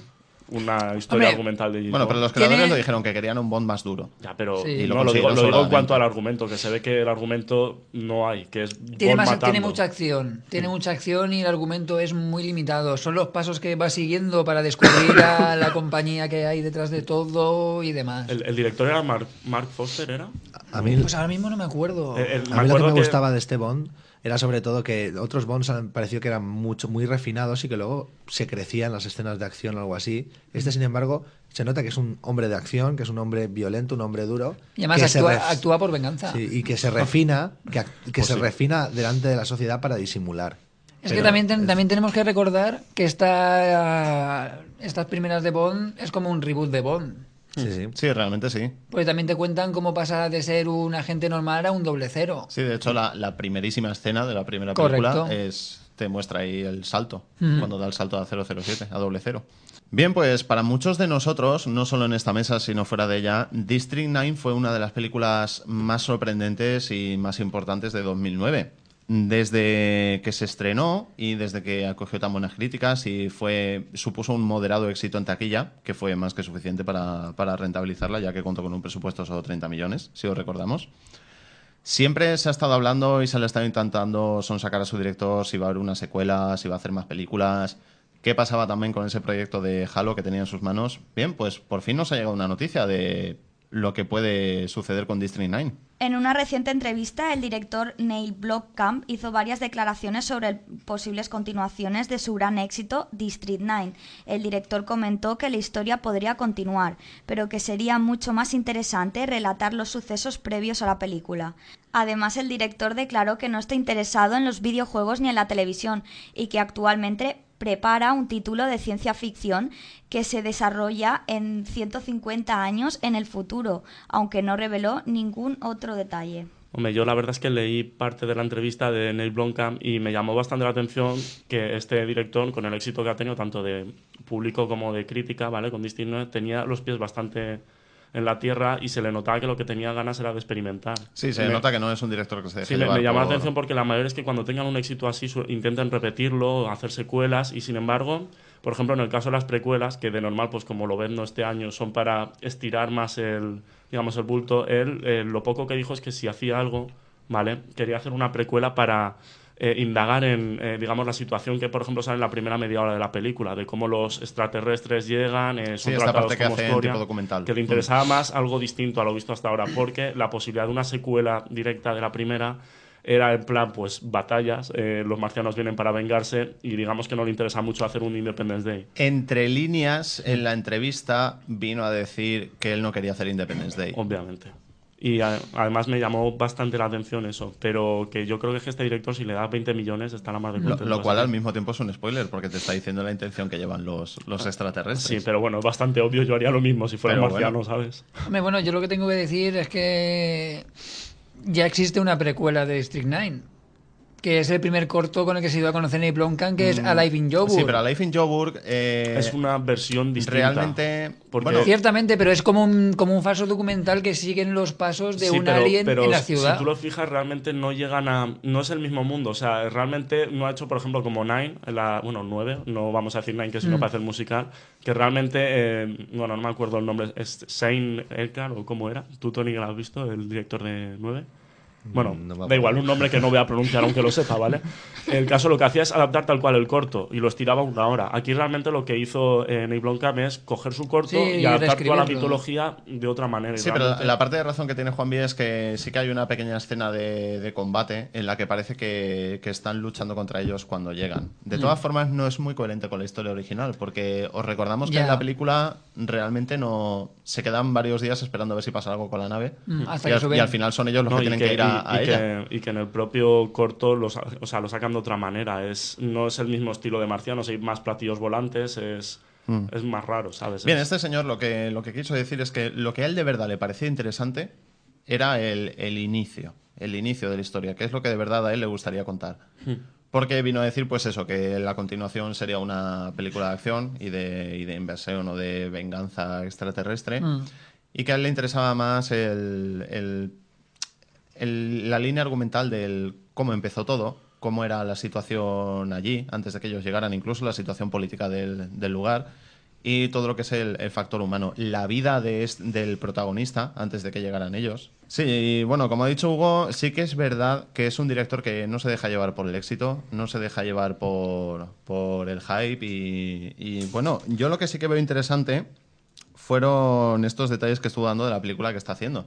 una historia Hombre, argumental de James Bueno, pero los Tiene- creadores lo dijeron que querían un Bond más duro. Ya, pero Sí. Y no, lo lo, digo, lo en cuanto al argumento, que se ve que el argumento no hay, que es Tiene, Bond más, matando. tiene mucha acción, tiene mucha acción y el argumento es muy limitado. Son los pasos que va siguiendo para descubrir a la compañía que hay detrás de todo y demás. El, el director era Mark, Mark Foster, ¿era? A mí, Pues ahora mismo no me acuerdo. El- el- a mí lo que me gustaba de este Bond era sobre todo que otros Bonds han parecido que eran mucho, muy refinados y que luego se crecían las escenas de acción o algo así. Este, sin embargo, se nota que es un hombre de acción, que es un hombre violento, un hombre duro. y además que actúa, ref- actúa por venganza. Sí, y que se refina, que, Pues se sí. refina delante de la sociedad para disimular. Es que también, ten- también tenemos que recordar que esta, estas primeras de Bond es como un reboot de Bond. Sí, sí. Sí, realmente sí. Porque también te cuentan cómo pasa de ser un agente normal a un doble cero. Sí, de hecho, la, la primerísima escena de la primera Correcto. película es te muestra ahí el salto, cuando da el salto a 007, a doble cero. Bien, pues para muchos de nosotros, no solo en esta mesa, sino fuera de ella, District 9 fue una de las películas más sorprendentes y más importantes de 2009. Desde que se estrenó y desde que acogió tan buenas críticas y fue supuso un moderado éxito en taquilla, que fue más que suficiente para, rentabilizarla, ya que contó con un presupuesto de solo 30 millones, si os recordamos. Siempre se ha estado hablando y se le ha estado intentando son sacar a su director si va a haber una secuela, si va a hacer más películas. ¿Qué pasaba también con ese proyecto de Halo que tenía en sus manos? Bien, pues por fin nos ha llegado una noticia de lo que puede suceder con District 9. En una reciente entrevista, el director Neil Blomkamp hizo varias declaraciones sobre posibles continuaciones de su gran éxito District 9. El director comentó que la historia podría continuar, pero que sería mucho más interesante relatar los sucesos previos a la película. Además, el director declaró que no está interesado en los videojuegos ni en la televisión y que actualmente prepara un título de ciencia ficción que se desarrolla en 150 años en el futuro, aunque no reveló ningún otro detalle. Hombre, yo la verdad es que leí parte de la entrevista de Neil Blomkamp y me llamó bastante la atención que este director, con el éxito que ha tenido tanto de público como de crítica, ¿vale? Con Disney, tenía los pies bastante en la tierra y se le notaba que lo que tenía ganas era de experimentar. Sí, se Me- nota que no es un director que se deje Sí, me, me llama la atención porque la mayoría es que cuando tengan un éxito así su- intentan repetirlo, hacer secuelas y sin embargo, por ejemplo, en el caso de las precuelas, que de normal, pues como lo ven ¿no? este año, son para estirar más el, digamos, el bulto, él eh, lo poco que dijo es que si hacía algo, ¿vale? Quería hacer una precuela para eh, indagar en, eh, digamos, la situación que, por ejemplo, sale en la primera media hora de la película, de cómo los extraterrestres llegan, eh, Sí, son esta tratados que como escoria, tipo documental. que le interesaba más algo distinto a lo visto hasta ahora, porque la posibilidad de una secuela directa de la primera era en plan, pues, batallas, eh, los marcianos vienen para vengarse y digamos que no le interesa mucho hacer un Independence Day. Entre líneas, en la entrevista vino a decir que él no quería hacer Independence Day. Obviamente. Y a- además me llamó bastante la atención eso, pero que yo creo que es que este director si le da 20 millones está la más de Lo, contento. lo cual al mismo tiempo es un spoiler, porque te está diciendo la intención que llevan los, los extraterrestres. Sí, pero bueno, es bastante obvio, yo haría lo mismo si fuera Pero marciano, bueno. ¿sabes? Hombre, bueno, yo lo que tengo que decir es que ya existe una precuela de District 9, que es el primer corto con el que se dio a conocer Neil Blomkamp, que es Alive in Joburg. Mm. Sí, pero Alive in Joburg eh, es una versión distinta. realmente... Porque- bueno, Ciertamente, pero es como un, como un falso documental que siguen los pasos de Sí, un pero- alien pero en la ciudad. Si tú lo fijas, realmente no llegan a. No es el mismo mundo. O sea, realmente no ha hecho, por ejemplo, como Nine, la, bueno, 9, no vamos a decir Nine, que si no Mm. parece el musical, que realmente. eh, bueno, no me acuerdo el nombre. ¿Es Shane Elkar o cómo era? ¿Tú, Tony, que lo has visto? El director de 9. Bueno, Mm, no da igual, un nombre que no voy a pronunciar aunque lo sepa, ¿vale? El caso lo que hacía es adaptar tal cual el corto y lo estiraba una hora. Aquí realmente lo que hizo eh, Neil Blomkamp es coger su corto Sí, y y adaptar toda la mitología de otra manera. y Sí, pero realmente- la parte de razón que tiene Juan es que sí que hay una pequeña escena de, de combate en la que parece que, que están luchando contra ellos cuando llegan. De todas formas, no es muy coherente con la historia original, porque os recordamos que Ya. en la película realmente no se quedan varios días esperando a ver si pasa algo con la nave. Mm, hasta y, que y al final son ellos los No, que y tienen que, ir a, a y ella. que- y que en el propio corto lo, sa- o sea, lo sacan de otra manera. Es, no es el mismo estilo de marcianos, hay más platillos volantes, es, es más raro, ¿sabes? Mm. Bien, Es- este señor lo que, lo que quiso decir es que lo que a él de verdad le parecía interesante era el, el inicio, el inicio de la historia, que es lo que de verdad a él le gustaría contar. Porque vino a decir, pues eso, que la continuación sería una película de acción y de, y de inversión o de venganza extraterrestre. Mm. Y que a él le interesaba más el, el- la línea argumental del cómo empezó todo, cómo era la situación allí, antes de que ellos llegaran, incluso la situación política del, lugar y todo lo que es el, factor humano, la vida del protagonista antes de que llegaran ellos. Sí, y bueno, como ha dicho Hugo, sí que es verdad que es un director que no se deja llevar por el éxito, no se deja llevar por, por el hype y, y, bueno, yo lo que sí que veo interesante fueron estos detalles que estuvo dando de la película que está haciendo.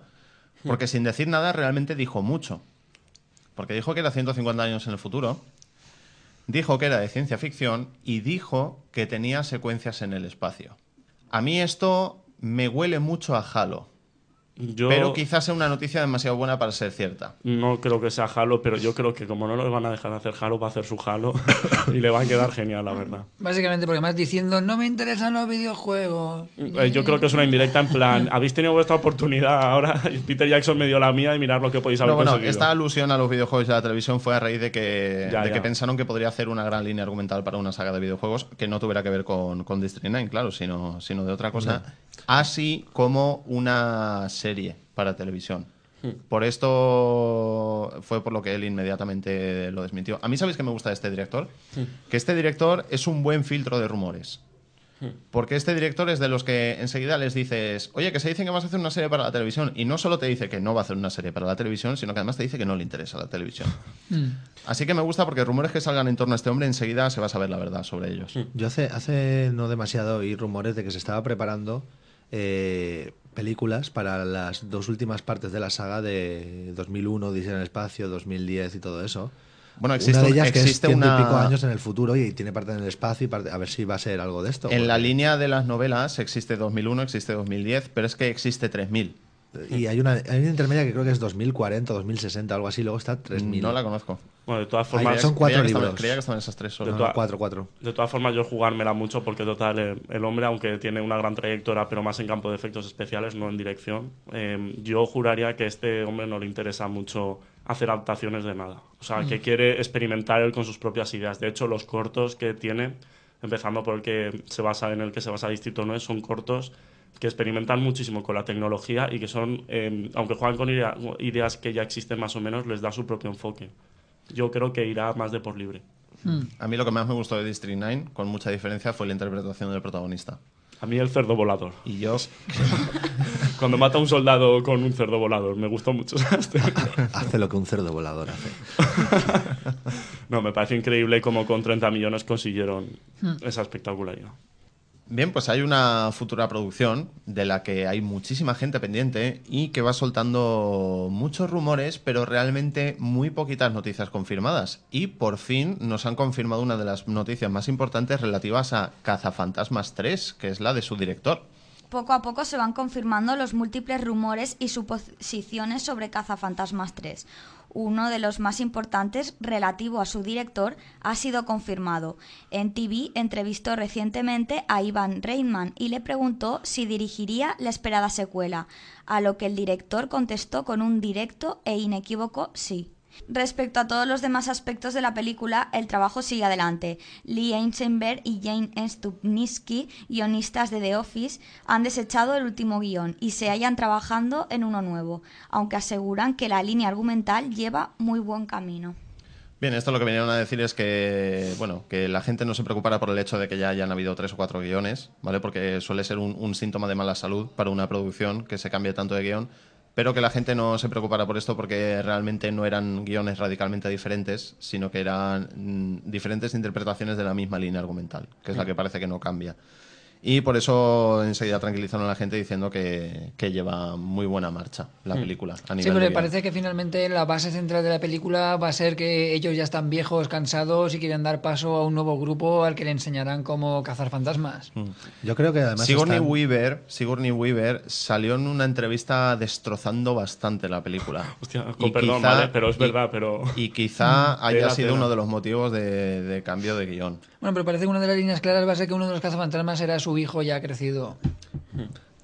Porque sin decir nada realmente dijo mucho. Porque dijo que era 150 años en el futuro, dijo que era de ciencia ficción y dijo que tenía secuencias en el espacio. A mí esto me huele mucho a Halo, yo pero quizás sea una noticia demasiado buena para ser cierta. no creo que sea Halo, pero yo creo que como no le van a dejar hacer Halo, va a hacer su Halo y le va a quedar genial, la verdad. Básicamente porque más diciendo, no me interesan los videojuegos. Eh, Yo creo que es una indirecta en plan, habéis tenido vuestra oportunidad ahora, y Peter Jackson me dio la mía y mirad lo que podéis haber No, bueno, conseguido. esta alusión a los videojuegos y a la televisión fue a raíz de que, Ya, de ya. que pensaron que podría hacer una gran línea argumental para una saga de videojuegos que no tuviera que ver con, con District 9, claro, sino, sino de otra cosa, así como una serie para televisión. Por esto fue por lo que él inmediatamente lo desmintió. A mí, ¿sabéis que me gusta de este director? Que este director es un buen filtro de rumores. Porque este director es de los que enseguida les dices, oye, que se dicen que vas a hacer una serie para la televisión. Y no solo te dice que no va a hacer una serie para la televisión, sino que además te dice que no le interesa la televisión. Así que me gusta porque rumores que salgan en torno a este hombre enseguida se va a saber la verdad sobre ellos. Yo hace, hace no demasiado oí rumores de que se estaba preparando eh, películas para las dos últimas partes de la saga de 2001, Dice en el Espacio, 2010 y todo eso. Bueno, existe, una de ellas que es existe una... y pico años en el futuro y tiene parte en el espacio y parte- a ver si va a ser algo de esto. En la línea de las novelas existe 2001, existe 2010, pero es que existe 3000. Y hay una, hay una intermedia que creo que es 2040, 2060, algo así, luego está 3000. No la conozco. Bueno, de todas formas, son cuatro creía que estaban- libros. creía que estaban esas tres no, toda- cuatro, cuatro. De todas formas, yo jugármela mucho porque, total, el, el hombre, aunque tiene una gran trayectoria, pero más en campo de efectos especiales, no en dirección, eh, yo juraría que a este hombre no le interesa mucho hacer adaptaciones de nada. O sea, que quiere experimentar él con sus propias ideas. De hecho, los cortos que tiene, empezando por el que se basa en el que se basa Distrito 9, son cortos que experimentan muchísimo con la tecnología y que son, eh, aunque juegan con idea- ideas que ya existen más o menos, les da su propio enfoque. Yo creo que irá más de por libre. A mí lo que más me gustó de District 9, con mucha diferencia, fue la interpretación del protagonista. A mí el cerdo volador. Y yo, Cuando mata a un soldado con un cerdo volador, me gustó mucho. Hace lo que un cerdo volador hace. no, me parece increíble cómo con 30 millones consiguieron esa espectacularidad. Bien, pues hay una futura producción de la que hay muchísima gente pendiente y que va soltando muchos rumores, pero realmente muy poquitas noticias confirmadas. Y por fin nos han confirmado una de las noticias más importantes relativas a Cazafantasmas 3, que es la de su director. Poco a poco se van confirmando los múltiples rumores y suposiciones sobre Cazafantasmas 3. Uno de los más importantes, relativo a su director, ha sido confirmado. En TV entrevistó recientemente a Ivan Reitman y le preguntó si dirigiría la esperada secuela, a lo que el director contestó con un directo e inequívoco sí. Respecto a todos los demás aspectos de la película, el trabajo sigue adelante. Lee Eisenberg y Jane Stupnitsky, guionistas de The Office, han desechado el último guion y se hallan trabajando en uno nuevo, aunque aseguran que la línea argumental lleva muy buen camino. Bien, esto lo que vinieron a decir es que, bueno, que la gente no se preocupara por el hecho de que ya hayan habido tres o cuatro guiones, ¿vale? Porque suele ser un, un síntoma de mala salud para una producción que se cambie tanto de guion, pero que la gente no se preocupara por esto porque realmente no eran guiones radicalmente diferentes, sino que eran mm, diferentes interpretaciones de la misma línea argumental, que es la que parece que no cambia. Y por eso enseguida tranquilizaron a la gente diciendo que, que lleva muy buena marcha la película. A nivel Sí, pero guion. parece que finalmente la base central de la película va a ser que ellos ya están viejos, cansados y quieren dar paso a un nuevo grupo al que le enseñarán cómo cazar fantasmas. Yo creo que además. Sigourney están- Weaver, Sigourney Weaver salió en una entrevista destrozando bastante la película. Hostia, Y con perdón, quizá- ¿vale? Pero es y- verdad, pero... Y quizá haya sido uno de los motivos de, de cambio de guion. Bueno, pero parece que una de las líneas claras va a ser que uno de los cazafantasmas era su hijo ya crecido.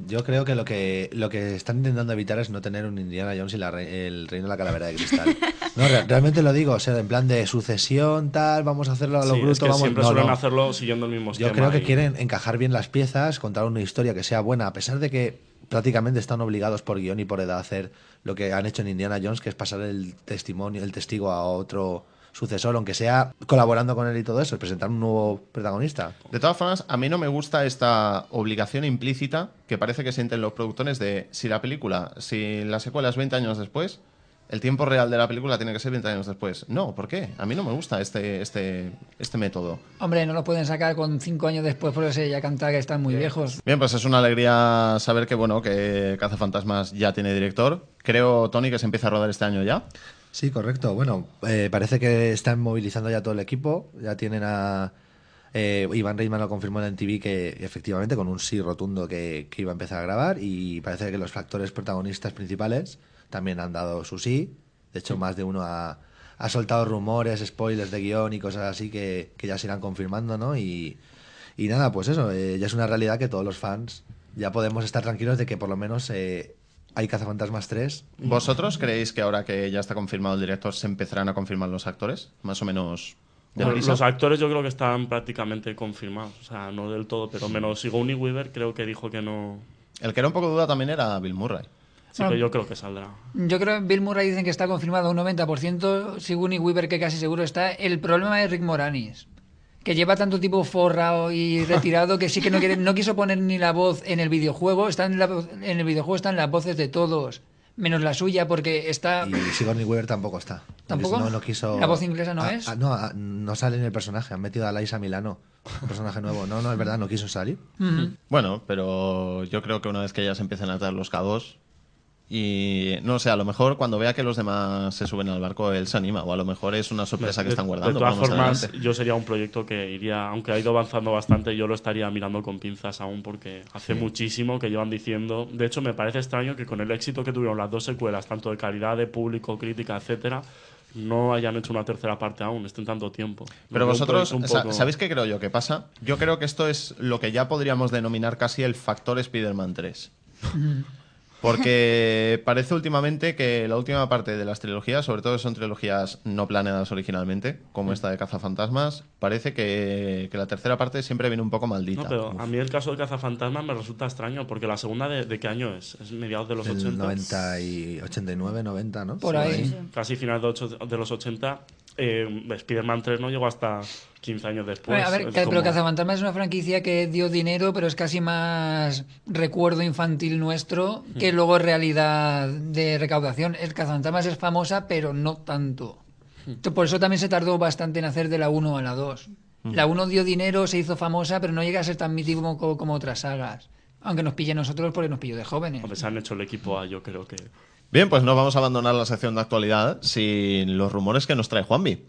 Yo creo que lo que lo que están intentando evitar es no tener un Indiana Jones y la re- el reino de la calavera de cristal. No, re- realmente lo digo, o sea, en plan de sucesión, tal, vamos a hacerlo a lo Sí, bruto, es que vamos siempre no, suelen no. hacerlo siguiendo el mismo. Yo creo que y- quieren encajar bien las piezas, contar una historia que sea buena, a pesar de que prácticamente están obligados por guion y por edad a hacer lo que han hecho en Indiana Jones, que es pasar el testimonio, el testigo a otro sucesor, aunque sea colaborando con él y todo eso, presentar un nuevo protagonista. De todas formas, a mí no me gusta esta obligación implícita que parece que sienten los productores de si la película, si la secuela es 20 años después, el tiempo real de la película tiene que ser 20 años después. No, ¿por qué? A mí no me gusta este, este, este método. Hombre, no lo pueden sacar con cinco años después porque se ya canta que están muy viejos. Bien, pues es una alegría saber que, bueno, que Cazafantasmas ya tiene director. Creo, Tony, que se empieza a rodar este año ya. Sí, correcto. Bueno, eh, parece que están movilizando ya todo el equipo. Ya tienen a. eh, Iván Reitman lo confirmó en TV que efectivamente con un sí rotundo que, que iba a empezar a grabar. Y parece que los factores protagonistas principales también han dado su sí. De hecho, más de uno ha, ha soltado rumores, spoilers de guion y cosas así que, que ya se irán confirmando, ¿no? Y, y nada, pues eso, eh, ya es una realidad que todos los fans ya podemos estar tranquilos de que por lo menos eh, hay Cazafantasmas 3 ¿Vosotros creéis que ahora que ya está confirmado el director se empezarán a confirmar los actores? Más o menos de Bueno, los actores yo creo que están prácticamente confirmados. O sea, no del todo, pero menos Sigourney Weaver creo que dijo que no... El que era un poco duda también era Bill Murray. Ah. que yo creo que saldrá. Yo creo que Bill Murray dicen que está confirmado un 90%, Sigourney Weaver que casi seguro está. El problema es Rick Moranis, que lleva tanto tiempo forrado y retirado que sí que no quiere, no quiso poner ni la voz en el videojuego. Está en, la voz- en el videojuego están las voces de todos, menos la suya, porque está. Y Sigourney Weaver tampoco está. ¿Tampoco? No, no quiso... ¿La voz inglesa no Ah, es? ah, no, ah, no sale en el personaje. Han metido a Laisa Milano, un personaje nuevo. No, no, es verdad, no quiso salir. Bueno, pero yo creo que una vez que ya se empiecen a atar los cabos y no sé, a lo mejor cuando vea que los demás se suben al barco él se anima o a lo mejor es una sorpresa que están guardando. De todas formas, adelante. yo sería un proyecto que iría, aunque ha ido avanzando bastante, yo lo estaría mirando con pinzas aún porque hace muchísimo que llevan diciendo. De hecho, me parece extraño que con el éxito que tuvieron las dos secuelas, tanto de calidad, de público, crítica, etcétera, no hayan hecho una tercera parte aún, estén tanto tiempo. Pero vosotros, un poco- ¿sabéis qué creo yo que pasa? Yo creo que esto es lo que ya podríamos denominar casi el factor Spider-Man 3. Porque parece últimamente que la última parte de las trilogías, sobre todo son trilogías no planeadas originalmente, como esta de Cazafantasmas, parece que, que la tercera parte siempre viene un poco maldita. No, pero a mí el caso de Cazafantasmas me resulta extraño porque la segunda, ¿de, de qué año es? ¿Es mediados de los El 80? 90 y 89, 90, ¿no? Por Sí, ahí. Casi finales de, ocho- de los 80. Eh, Spider-Man 3 no llegó hasta 15 años después. a ver, Es ca- como- pero Cazafantasmas es una franquicia que dio dinero, pero es casi más recuerdo infantil nuestro que luego realidad de recaudación. El Cazafantasmas es famosa, pero no tanto. Por eso también se tardó bastante en hacer de la 1 a la 2. La 1 dio dinero, se hizo famosa, pero no llega a ser tan mítico como, como otras sagas. Aunque nos pille a nosotros porque nos pilló de jóvenes. Hombre, se han hecho el equipo A, yo creo que. Bien, pues no vamos a abandonar la sección de actualidad sin los rumores que nos trae Juanvi.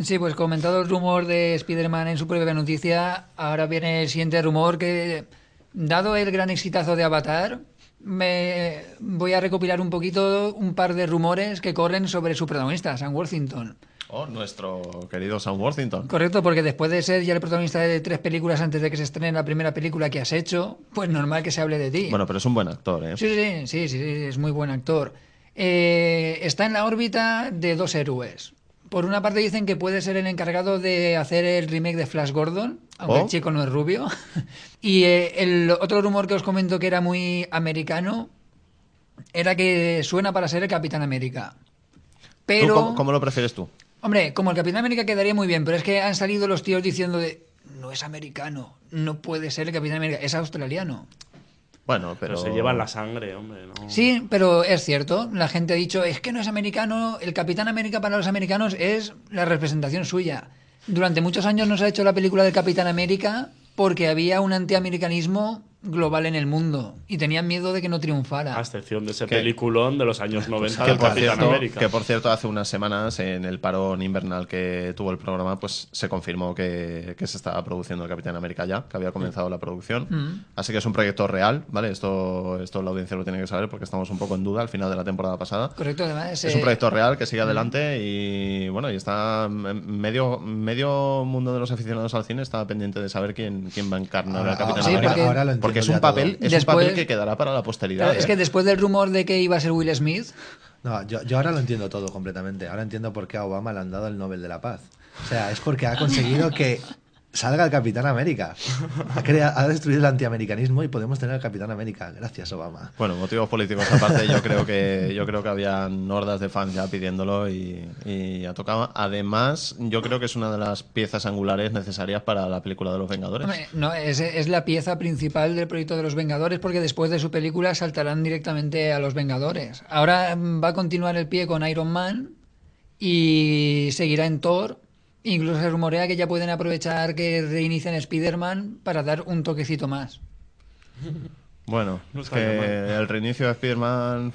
Sí, pues comentado el rumor de Spider-Man en su propia noticia, ahora viene el siguiente rumor que, dado el gran exitazo de Avatar, me voy a recopilar un poquito un par de rumores que corren sobre su protagonista, Sam Worthington. Oh, nuestro querido Sam Worthington. Correcto, porque después de ser ya el protagonista de tres películas antes de que se estrene la primera película que has hecho, pues normal que se hable de ti. Bueno, pero es un buen actor, ¿eh? Sí, sí, sí, sí, sí, es muy buen actor. Eh, está en la órbita de dos héroes. Por una parte dicen que puede ser el encargado de hacer el remake de Flash Gordon, aunque Oh. el chico no es rubio. y eh, el otro rumor que os comento que era muy americano era que suena para ser el Capitán América. ¿Tú Pero, cómo, cómo lo prefieres tú? Hombre, como el Capitán América quedaría muy bien, pero es que han salido los tíos diciendo de, no es americano, no puede ser el Capitán América, es australiano. Bueno, Pero, pero... se llevan la sangre, hombre. ¿no? Sí, pero es cierto. La gente ha dicho, es que no es americano. El Capitán América para los americanos es la representación suya. Durante muchos años no se ha hecho la película del Capitán América porque había un antiamericanismo global en el mundo y tenían miedo de que no triunfara. A excepción de ese Que- peliculón de los años 90 Que del por, Capitán cierto, América. que por cierto, hace unas semanas, en el parón invernal que tuvo el programa, pues se confirmó que, que se estaba produciendo el Capitán América ya, que había comenzado la producción. Mm. Así que es un proyecto real, ¿vale? Esto, esto la audiencia lo tiene que saber porque estamos un poco en duda al final de la temporada pasada. Correcto, además. Es eh, un proyecto real que sigue adelante y bueno, y está medio, medio mundo de los aficionados al cine está pendiente de saber quién, quién va a encarnar Ahora, al Capitán sí, América. porque- ahora lo entiendo porque es un papel, es Después- un papel que quedará para la posteridad. claro, es ¿eh? que después del rumor de que iba a ser Will Smith, No, yo, yo ahora lo entiendo todo completamente. Ahora entiendo por qué a Obama le han dado el Nobel de la Paz. O sea, es porque ha conseguido que salga el Capitán América. Ha, crea- ha destruido el antiamericanismo y podemos tener al Capitán América. Gracias, Obama. Bueno, motivos políticos aparte, yo creo que yo creo que habían hordas de fans ya pidiéndolo y, y ya tocaba. Además, yo creo que es una de las piezas angulares necesarias para la película de los Vengadores. no, es, es la pieza principal del proyecto de los Vengadores porque después de su película saltarán directamente a los Vengadores. Ahora va a continuar el pie con Iron Man y seguirá en Thor. Incluso se rumorea que ya pueden aprovechar que reinician Spider-Man para dar un toquecito más. Bueno, No es el reinicio de Spider-Man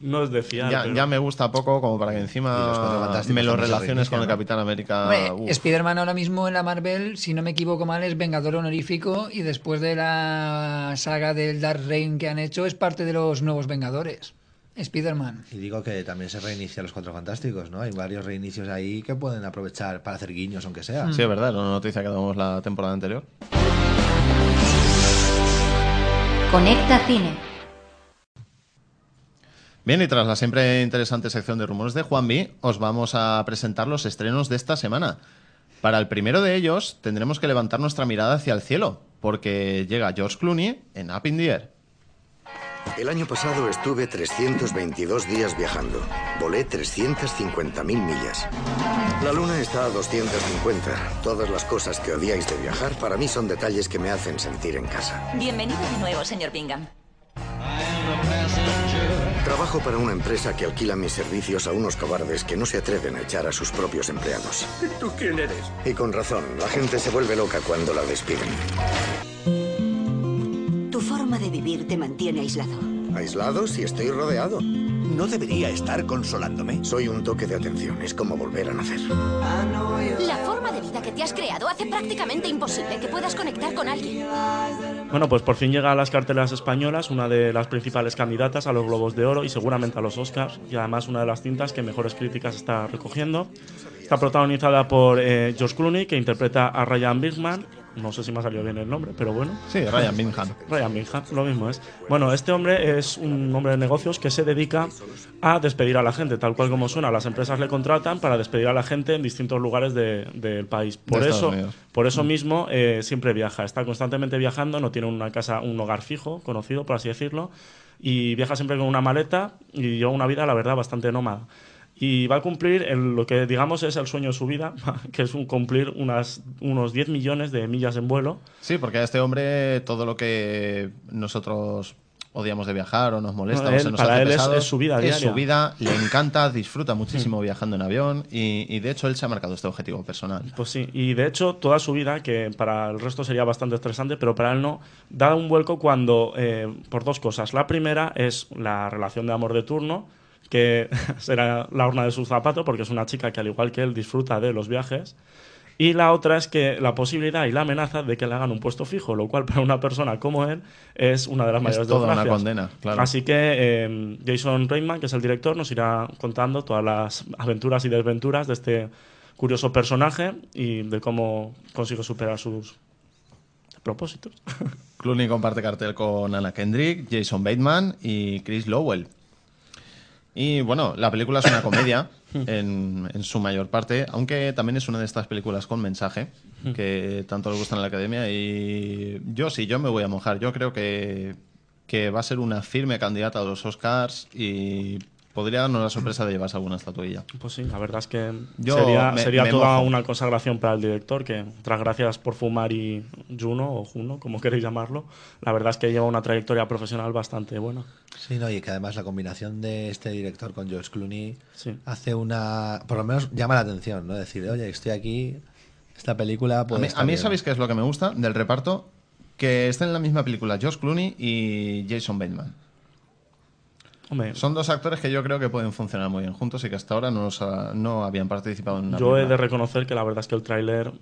No es de fiar. ya, pero- ya me gusta poco como para que encima me lo relaciones con el. Capitán América. Hombre, uf. Spider-Man ahora mismo en la Marvel, si no me equivoco mal, es Vengador honorífico y después de la saga del Dark Reign que han hecho es parte de los nuevos Vengadores. Spider-Man. Y digo que también se reinicia los Cuatro Fantásticos, ¿no? Hay varios reinicios ahí que pueden aprovechar para hacer guiños, aunque sea. Sí, es verdad, era una noticia que damos la temporada anterior. Conecta Cine. Bien, y tras la siempre interesante sección de rumores de Juanvi, os vamos a presentar los estrenos de esta semana. Para el primero de ellos, tendremos que levantar nuestra mirada hacia el cielo, porque llega George Clooney en Up in the Air. El año pasado estuve 322 días viajando. Volé 350.000 millas. La luna está a 250. Todas las cosas que odiáis de viajar para mí son detalles que me hacen sentir en casa. Bienvenido de nuevo, señor Bingham. Trabajo para una empresa que alquila mis servicios a unos cobardes que no se atreven a echar a sus propios empleados. ¿Tú quién eres? Y con razón, la gente se vuelve loca cuando la despiden. Tu forma de vivir te mantiene aislado. ¿Aislado si estoy rodeado? ¿No debería estar consolándome? Soy un toque de atención, es como volver a nacer. La forma de vida que te has creado hace prácticamente imposible que puedas conectar con alguien. Bueno, pues por fin llega a las cartelas españolas una de las principales candidatas a los Globos de Oro y seguramente a los Oscars, y además una de las cintas que mejores críticas está recogiendo. Está protagonizada por eh, George Clooney, que interpreta a Ryan Bigman. No sé si me ha salido bien el nombre, pero bueno. Sí, Ryan Bingham. Ryan Bingham, lo mismo es. Bueno, este hombre es un hombre de negocios que se dedica a despedir a la gente, tal cual como suena. Las empresas le contratan para despedir a la gente en distintos lugares de- del país. Por De eso, por eso mismo eh, siempre viaja. Está constantemente viajando, no tiene una casa, un hogar fijo, conocido, por así decirlo, y viaja siempre con una maleta y lleva una vida, la verdad, bastante nómada. Y va a cumplir el- lo que digamos es el sueño de su vida, que es un, cumplir unas, unos 10 millones de millas en vuelo. Sí, porque a este hombre todo lo que nosotros odiamos de viajar o nos molesta No, o él- se nos para hace él es- pesado, es su vida es diaria. su vida, le encanta, disfruta muchísimo viajando en avión y, y de hecho él se ha marcado este objetivo personal. Pues sí, y de hecho toda su vida, que para el resto sería bastante estresante, pero para él no, da un vuelco cuando, eh, por dos cosas. La primera es la relación de amor de turno, que será la horna de su zapato, porque es una chica que al igual que él disfruta de los viajes. Y la otra es que la posibilidad y la amenaza de que le hagan un puesto fijo, lo cual para una persona como él es una de las Es mayores toda una condena, claro. Así que eh, Jason Reitman, que es el director, nos irá contando todas las aventuras y desventuras de este curioso personaje y de cómo consigue superar sus propósitos. Clooney comparte cartel con Anna Kendrick, Jason Bateman y Chris Lowell. Y bueno, la película es una comedia en, en su mayor parte, aunque también es una de estas películas con mensaje que tanto le gustan a la academia. Y yo sí, yo me voy a mojar. Yo creo que, que va a ser una firme candidata a los Oscars y podría darnos la sorpresa de llevarse alguna estatuilla. Pues sí, la verdad es que Yo sería, me- sería me toda mojo. una consagración para el director, que tras gracias por fumar y Juno, o Juno, como queréis llamarlo, la verdad es que lleva una trayectoria profesional bastante buena. Sí, no, y que además la combinación de este director con George Clooney Sí. hace una. Por lo menos llama la atención, ¿no? Decir, oye, estoy aquí, esta película. A Puede mí, estar a mí bien". ¿sabéis qué es lo que me gusta del reparto? Que estén en la misma película Josh Clooney y Jason Bateman. Hombre, Son dos actores que yo creo que pueden funcionar muy bien juntos y que hasta ahora no, los ha- no habían participado en una yo he de reconocer que la verdad es que el tráiler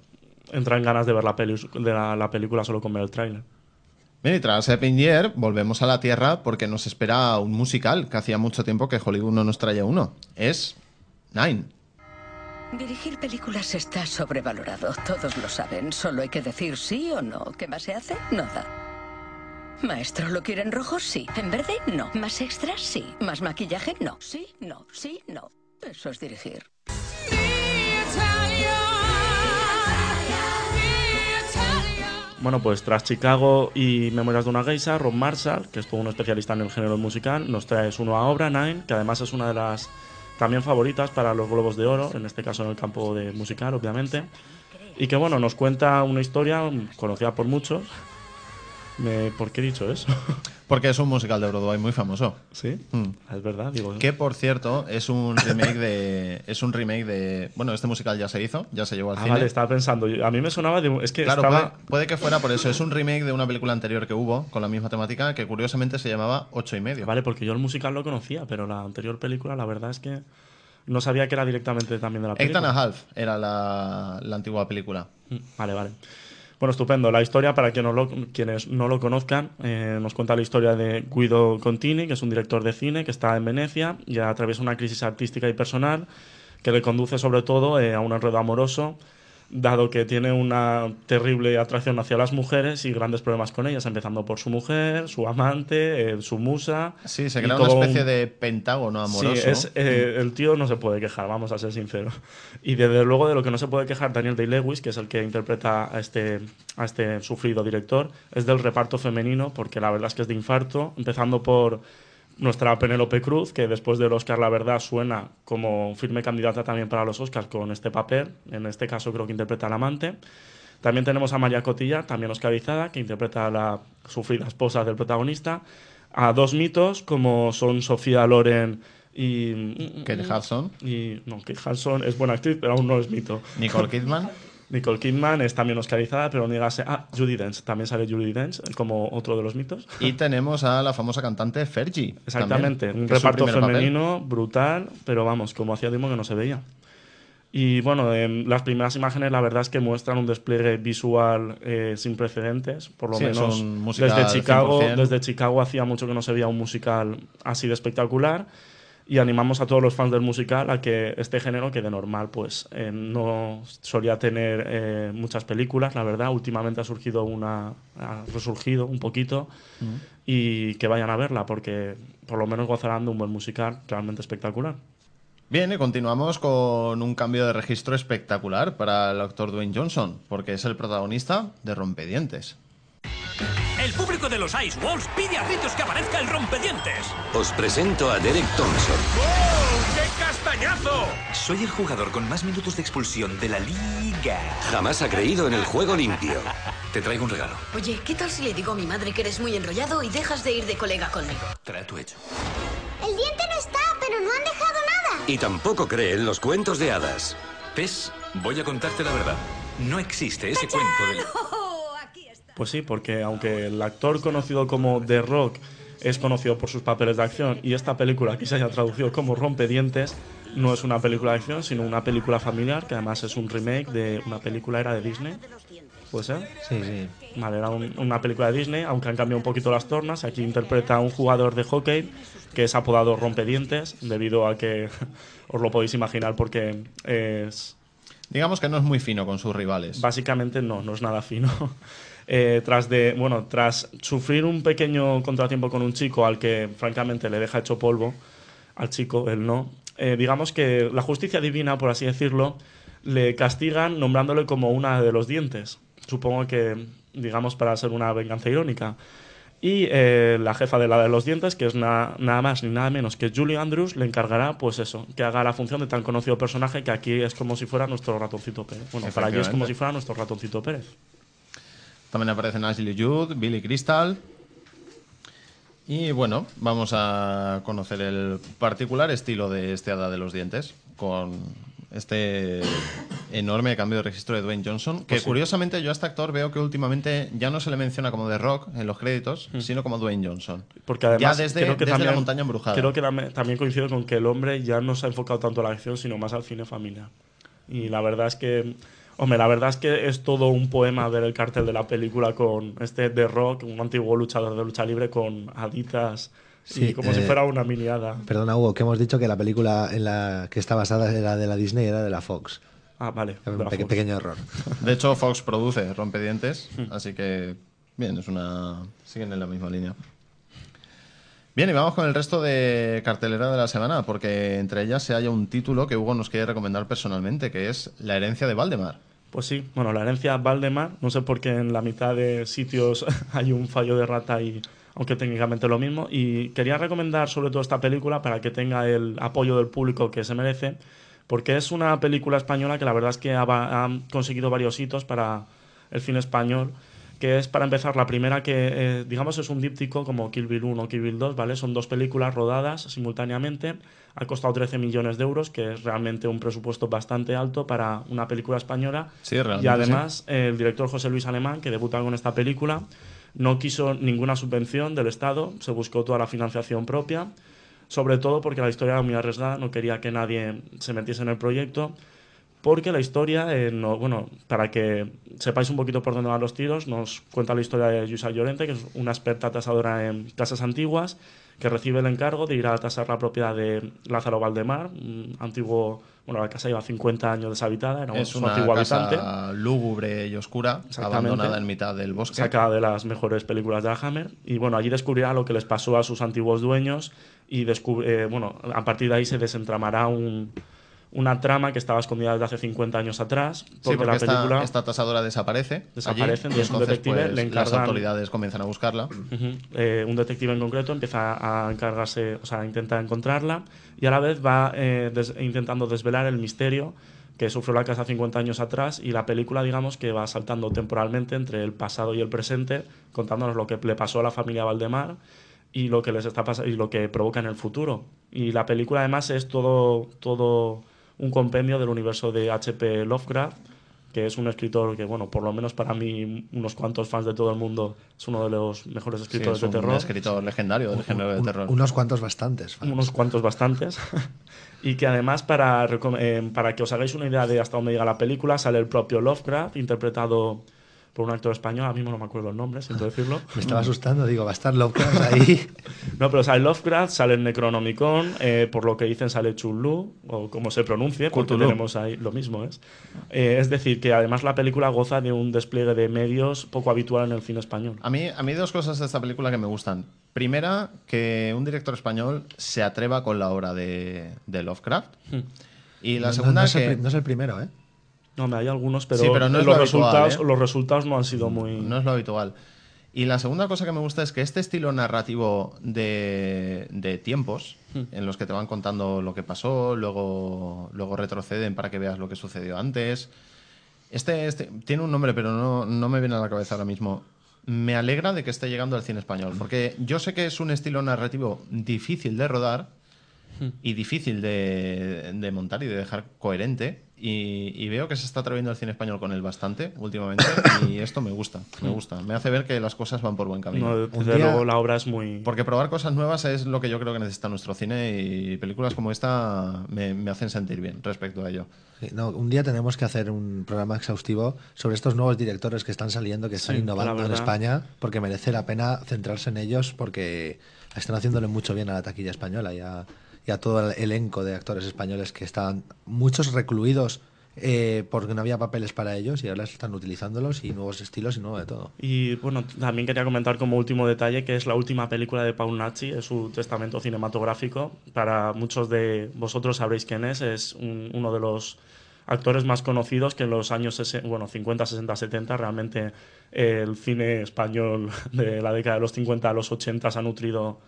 entra en ganas de ver la, peli, de la, la película solo con ver el tráiler. Bien, y tras Epping Year, volvemos a la Tierra porque nos espera un musical que hacía mucho tiempo que Hollywood no nos traía uno. Es Nine. Dirigir películas está sobrevalorado, todos lo saben. Solo hay que decir sí o no. ¿Qué más se hace? Nada. Maestro, ¿lo quiere en rojo? Sí. ¿En verde? No. ¿Más extras? Sí. ¿Más maquillaje? No. Sí, no, sí, no. Eso es dirigir. Bueno, pues tras Chicago y Memorias de una Geisa, Rob Marshall, que es todo un especialista en el género musical, nos trae su nueva obra, Nine, que además es una de las también favoritas para los Globos de Oro, en este caso en el campo de musical, obviamente. Y que bueno, nos cuenta una historia conocida por muchos. Me- ¿Por qué he dicho eso? Porque es un musical de Broadway muy famoso. ¿Sí? Mm. Es verdad, digo. Que por cierto, es un remake de. Es un remake de. Bueno, este musical ya se hizo, ya se llevó al Ah, cine. vale, estaba pensando. A mí me sonaba de. Es que Claro, estaba. puede, puede que fuera por eso. Es un remake de una película anterior que hubo con la misma temática que curiosamente se llamaba Ocho y medio. Vale, porque yo el musical lo conocía, pero la anterior película, la verdad es que no sabía que era directamente también de la Eight película. and a Half era la, la antigua película. Mm, Vale, vale. Bueno, estupendo. La historia, para quienes no lo, conozcan, eh, nos cuenta la historia de Guido Contini, que es un director de cine que está en Venecia y atraviesa una crisis artística y personal que le conduce sobre todo eh, a un enredo amoroso dado que tiene una terrible atracción hacia las mujeres y grandes problemas con ellas, empezando por su mujer, su amante, eh, su musa. Sí, se crea una especie un- de pentágono amoroso. Sí, es, eh, el tío no se puede quejar, vamos a ser sinceros. Y desde luego de lo que no se puede quejar Daniel Day-Lewis, que es el que interpreta a este, a este sufrido director, es del reparto femenino, porque la verdad es que es de infarto, empezando por nuestra Penélope Cruz, que después del Oscar, la verdad, suena como firme candidata también para los Oscars con este papel. En este caso creo que interpreta al amante. También tenemos a María Cotilla, también oscarizada, que interpreta a la sufrida esposa del protagonista. A dos mitos, como son Sofía Loren y... Kate Hudson. Y, no, Kate Hudson es buena actriz, pero aún no es mito. Nicole Kidman. Nicole Kidman es también oscarizada, pero no llegase... Ah, Judy Dench, también sale Judy Dench como otro de los mitos. Y tenemos a la famosa cantante Fergie. Exactamente, también, un reparto papel. femenino brutal, pero vamos, como hacía tiempo que no se veía. Y bueno, em, las primeras imágenes la verdad es que muestran un despliegue visual eh, sin precedentes, por lo Sí, menos desde Chicago, 100%. desde Chicago hacía mucho que no se veía un musical así de espectacular y animamos a todos los fans del musical a que este género que de normal pues eh, no solía tener eh, muchas películas, la verdad, últimamente ha surgido una ha resurgido un poquito y que vayan a verla porque por lo menos gozarán de un buen musical realmente espectacular. Bien, y continuamos con un cambio de registro espectacular para el actor Dwayne Johnson, porque es el protagonista de Rompedientes. El público de los Ice Walls pide a gritos que aparezca el rompedientes. Os presento a Derek Thompson. ¡Oh, qué castañazo! Soy el jugador con más minutos de expulsión de la liga. Jamás ha creído en el juego limpio. Te traigo un regalo. Oye, ¿qué tal si le digo a mi madre que eres muy enrollado y dejas de ir de colega conmigo? Trato hecho. El diente no está, pero no han dejado nada. Y tampoco cree en los cuentos de hadas. ¿Ves? Voy a contarte la verdad. No existe ese cuento del... Pues sí, porque aunque el actor conocido como The Rock es conocido por sus papeles de acción y esta película aquí se haya traducido como Rompedientes, no es una película de acción, sino una película familiar, que además es un remake de una película era de Disney. ¿Puede ser? Sí, sí. Vale, era un- una película de Disney, aunque han cambiado un poquito las tornas. Aquí interpreta a un jugador de hockey que es apodado Rompedientes, debido a que os lo podéis imaginar porque es Digamos que no es muy fino con sus rivales. Básicamente no, no es nada fino. Eh, tras de, bueno, tras sufrir un pequeño contratiempo con un chico al que francamente le deja hecho polvo, al chico, él no, eh, digamos que la justicia divina, por así decirlo, le castigan nombrándole como una de los dientes. Supongo que, digamos, para ser una venganza irónica. Y eh, la jefa de la de los dientes, que es na- nada más ni nada menos que Julie Andrews, le encargará, pues eso, que haga la función de tan conocido personaje que aquí es como si fuera nuestro ratoncito Pérez. Bueno, para allí es como si fuera nuestro ratoncito Pérez. También aparecen Ashley Judd, Billy Crystal. Y bueno, vamos a conocer el particular estilo de este hada de los dientes con este enorme cambio de registro de Dwayne Johnson. Que Pues sí. curiosamente yo a este actor veo que últimamente ya no se le menciona como The Rock en los créditos, sino como Dwayne Johnson. Mm. Porque además ya desde, creo que desde también, la montaña embrujada. Creo que tam- también coincido con que el hombre ya no se ha enfocado tanto a la acción, sino más al cine familiar. Y la verdad es que, hombre, la verdad es que es todo un poema ver el cartel de la película con este The Rock, un antiguo luchador de lucha libre con haditas y Sí, como si eh, fuera una mini hada. Perdona, Hugo, que hemos dicho que la película en la que está basada era de la Disney era de la Fox. Ah, vale. Un Fox. pequeño error. De hecho, Fox produce Rompedientes, Hmm. así que bien, es una siguen en la misma línea. Bien, y vamos con el resto de cartelera de la semana, porque entre ellas se halla un título que Hugo nos quiere recomendar personalmente, que es La herencia de Valdemar. Pues sí, bueno, la herencia Valdemar, no sé por qué en la mitad de sitios hay un fallo de rata y aunque técnicamente lo mismo. Y quería recomendar sobre todo esta película para que tenga el apoyo del público que se merece, porque es una película española que la verdad es que ha, ha conseguido varios hitos para el cine español, que es para empezar la primera que, eh, digamos, es un díptico como Kill Bill 1 o Kill Bill 2, ¿vale? Son dos películas rodadas simultáneamente, ha costado 13 millones de euros, que es realmente un presupuesto bastante alto para una película española. Sí, realmente Y además, el director José Luis Alemán, que debuta con esta película, no quiso ninguna subvención del Estado, se buscó toda la financiación propia, sobre todo porque la historia era muy arriesgada, no quería que nadie se metiese en el proyecto. Porque la historia, eh, no- bueno, para que sepáis un poquito por dónde van los tiros, nos cuenta la historia de Yusa Llorente, que es una experta tasadora en casas antiguas, que recibe el encargo de ir a tasar la propiedad de Lázaro Valdemar, un antiguo, bueno, la casa lleva 50 años deshabitada, era un- Es su una antiguo casa habitante. lúgubre y oscura, abandonada en mitad del bosque. Sacada de las mejores películas de Hammer. Y bueno, allí descubrirá lo que les pasó a sus antiguos dueños y descubre, eh, bueno, a partir de ahí se desentramará un- una trama que estaba escondida desde hace 50 años atrás. Porque, Sí, porque la esta, película... esta tasadora desaparece. Desaparece, allí, y entonces un entonces detective pues, le las encargan- autoridades comienzan a buscarla. Eh, un detective en concreto empieza a encargarse, o sea, intenta encontrarla y a la vez va eh, des- intentando desvelar el misterio que sufrió la casa 50 años atrás y la película, digamos, que va saltando temporalmente entre el pasado y el presente, contándonos lo que le pasó a la familia Valdemar y lo que les está pasando y lo que provoca en el futuro. Y la película además es todo, todo un compendio del universo de H.P. Lovecraft, que es un escritor que, bueno, por lo menos para mí, unos cuantos fans de todo el mundo, es uno de los mejores Sí, escritores es de un terror. escritor legendario del género de Un- terror. Unos cuantos bastantes. Unos cuantos bastantes. y que además, para, eh, para que os hagáis una idea de hasta dónde llega la película, sale el propio Lovecraft, interpretado por un actor español, ahora mismo no me acuerdo el nombre, siento decirlo. Me estaba asustando, digo, va a estar Lovecraft ahí. No, pero sale Lovecraft, sale el Necronomicon, eh, por lo que dicen sale Chulu, o como se pronuncie, porque Cthulhu. tenemos ahí lo mismo es. Eh, es decir, que además la película goza de un despliegue de medios poco habitual en el cine español. A mí, a mí dos cosas de esta película que me gustan. Primera, que un director español se atreva con la obra de, de Lovecraft. Hmm. Y la No- no- segunda no, es el, que... pri- no es el primero, ¿eh? No, me hay algunos, pero, Sí, pero no es los, lo habitual, resultados, ¿eh? los resultados no han sido muy... No es lo habitual. Y la segunda cosa que me gusta es que este estilo narrativo de, de tiempos, Hmm. en los que te van contando lo que pasó, luego, luego retroceden para que veas lo que sucedió antes. Este, este tiene un nombre, pero no, no me viene a la cabeza ahora mismo. Me alegra de que esté llegando al cine español, porque yo sé que es un estilo narrativo difícil de rodar Hmm. y difícil de, de montar y de dejar coherente. Y, y veo que se está atreviendo el cine español con él bastante últimamente y esto me gusta, me gusta. Me hace ver que las cosas van por buen camino. No, desde luego la obra es muy... Porque probar cosas nuevas es lo que yo creo que necesita nuestro cine y películas como esta me, me hacen sentir bien respecto a ello. Sí, no, un día tenemos que hacer un programa exhaustivo sobre estos nuevos directores que están saliendo, que están Sí, innovando en. España, porque merece la pena centrarse en ellos, porque están haciéndole mucho bien a la taquilla española y a, y a todo el elenco de actores españoles que estaban muchos recluidos eh, porque no había papeles para ellos y ahora están utilizándolos y nuevos estilos y nuevo de todo. Y bueno, también quería comentar como último detalle que es la última película de Paul Nachi, es su testamento cinematográfico. Para muchos de vosotros sabréis quién es, es un- uno de los actores más conocidos que en los años bueno, 50, 60, 70 realmente eh, el cine español de la década de los 50 a los 80 se ha nutrido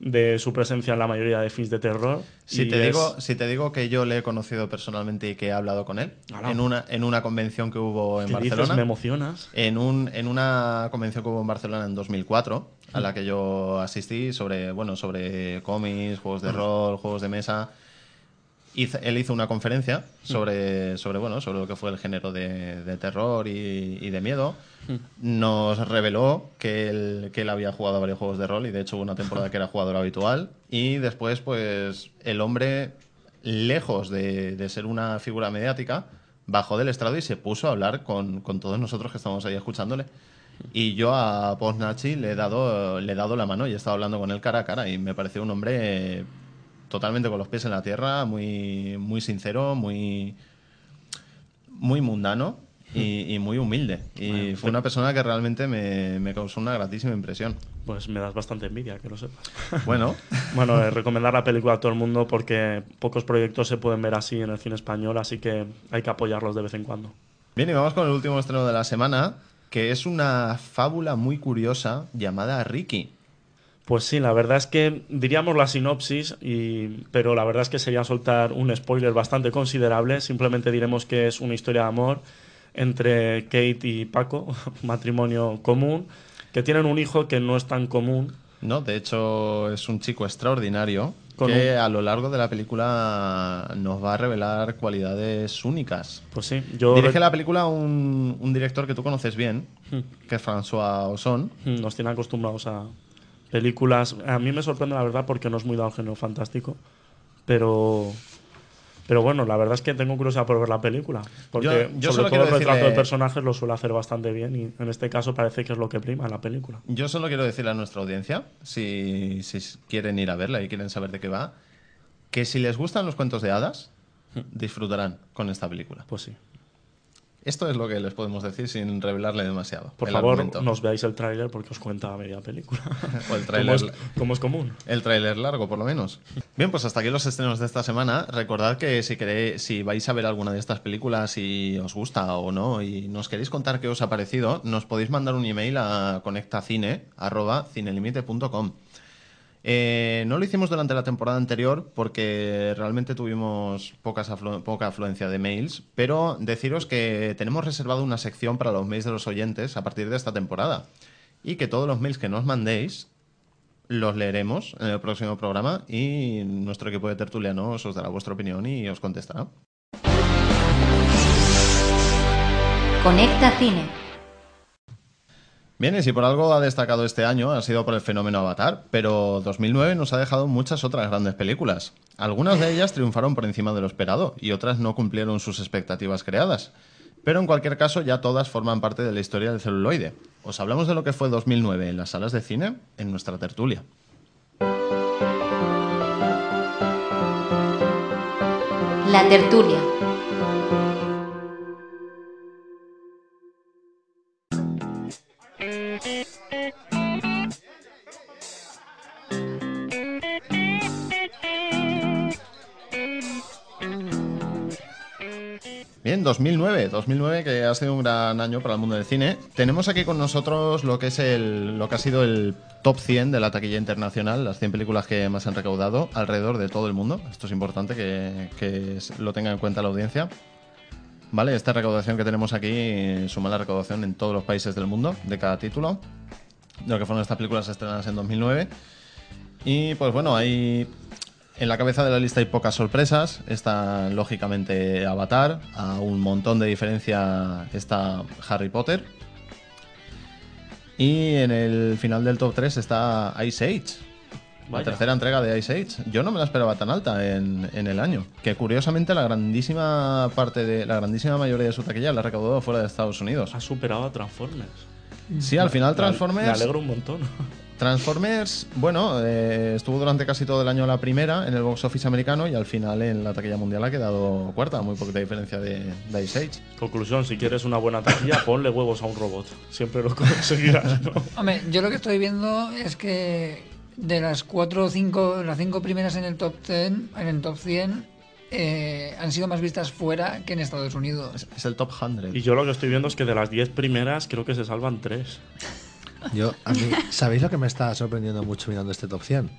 de su presencia en la mayoría de films de terror. Si te, es- digo, si te digo que yo le he conocido personalmente y que he hablado con él en una, en una convención que hubo en ¿Qué dices? Barcelona. Me emocionas. En, un, en una convención que hubo en Barcelona en 2004, a la que yo asistí sobre, bueno, sobre cómics, juegos de rol, juegos de mesa. Hizo- él hizo una conferencia Mm. sobre, sobre, bueno, sobre lo que fue el género de, de terror y, y de miedo. Mm. Nos reveló que él, que él había jugado a varios juegos de rol y de hecho hubo una temporada que era jugador habitual. Y después, pues, el hombre, lejos de, de ser una figura mediática, bajó del estrado y se puso a hablar con, con todos nosotros que estábamos ahí escuchándole. Y yo a Poznachi le he dado, le he dado la mano y he estado hablando con él cara a cara y me pareció un hombre totalmente con los pies en la tierra, muy, muy sincero, muy, muy mundano y, y muy humilde. Y Bueno, fue una persona que realmente me, me causó una gratísima impresión. Pues me das bastante envidia, que lo sepas. Bueno. bueno, eh, recomendar la película a todo el mundo porque pocos proyectos se pueden ver así en el cine español, así que hay que apoyarlos de vez en cuando. Bien, y vamos con el último estreno de la semana, que es una fábula muy curiosa llamada Ricky. Pues sí, la verdad es que diríamos la sinopsis, y, pero la verdad es que sería soltar un spoiler bastante considerable. Simplemente diremos que es una historia de amor entre Kate y Paco, un matrimonio común, que tienen un hijo que no es tan común. No, de hecho es un chico extraordinario Con que un- a lo largo de la película nos va a revelar cualidades únicas. Pues sí, yo Dirige la película un, un director que tú conoces bien, Hmm. que es François Ozon. Nos tienen acostumbrados a películas. A mí me sorprende la verdad porque no es muy dado al género fantástico, pero Pero bueno, la verdad es que tengo curiosidad por ver la película. Porque Yo- yo sobre todo el retrato decirle- de personajes lo suele hacer bastante bien y en este caso parece que es lo que prima en la película. Yo solo quiero decirle a nuestra audiencia, si, si quieren ir a verla y quieren saber de qué va, que si les gustan los cuentos de hadas, disfrutarán con esta película. Pues sí. Esto es lo que les podemos decir sin revelarle demasiado. Por el favor, argumento. nos veáis el tráiler porque os cuenta media película. O el como, tráiler- es, como es común. El tráiler largo, por lo menos. Bien, pues hasta aquí los estrenos de esta semana. Recordad que si queréis, si vais a ver alguna de estas películas y os gusta o no y nos queréis contar qué os ha parecido, nos podéis mandar un email a conectacine@cinelimite.com. Eh, no lo hicimos durante la temporada anterior porque realmente tuvimos poca afluencia de mails, pero deciros que tenemos reservado una sección para los mails de los oyentes a partir de esta temporada y que todos los mails que nos mandéis los leeremos en el próximo programa y nuestro equipo de tertulianos os dará vuestra opinión y os contestará. Conecta Cine. Bien, y si por algo ha destacado este año ha sido por el fenómeno Avatar, pero 2009 nos ha dejado muchas otras grandes películas. Algunas de ellas triunfaron por encima de lo esperado y otras no cumplieron sus expectativas creadas. Pero en cualquier caso ya todas forman parte de la historia del celuloide. Os hablamos de lo que fue 2009 en las salas de cine en nuestra tertulia. La tertulia. Bien, 2009, 2009 que ha sido un gran año para el mundo del cine. Tenemos aquí con nosotros lo que es el lo que ha sido el top 100 de la taquilla internacional, las 100 películas que más han recaudado alrededor de todo el mundo. Esto es importante que, lo tenga en cuenta la audiencia. Vale, esta recaudación que tenemos aquí suma la recaudación en todos los países del mundo de cada título, de lo que fueron estas películas estrenadas en 2009. Y pues bueno, hay en la cabeza de la lista hay pocas sorpresas. Está lógicamente Avatar, a un montón de diferencia está Harry Potter. Y en el final del top 3 está Ice Age. La tercera entrega de Ice Age. Yo no me la esperaba tan alta en, en el año. Que curiosamente la grandísima parte de. la grandísima mayoría de su taquilla la ha recaudado fuera de Estados Unidos. Ha superado a Transformers. Sí, al final Me- Transformers. Me alegro un montón. Transformers, bueno, eh, estuvo durante casi todo el año la primera en el box office americano y al final en la taquilla mundial ha quedado cuarta, muy poquita diferencia de, de Ice Age. Conclusión, si quieres una buena taquilla, ponle huevos a un robot. Siempre lo conseguirás, ¿no? Hombre, yo lo que estoy viendo es que de las cuatro o cinco, las cinco primeras en el top 10, en el top 100, eh, han sido más vistas fuera que en Estados Unidos. Es el top 100. Y yo lo que estoy viendo es que de las 10 primeras creo que se salvan 3. Yo, a mí, ¿sabéis lo que me está sorprendiendo mucho mirando este top 100?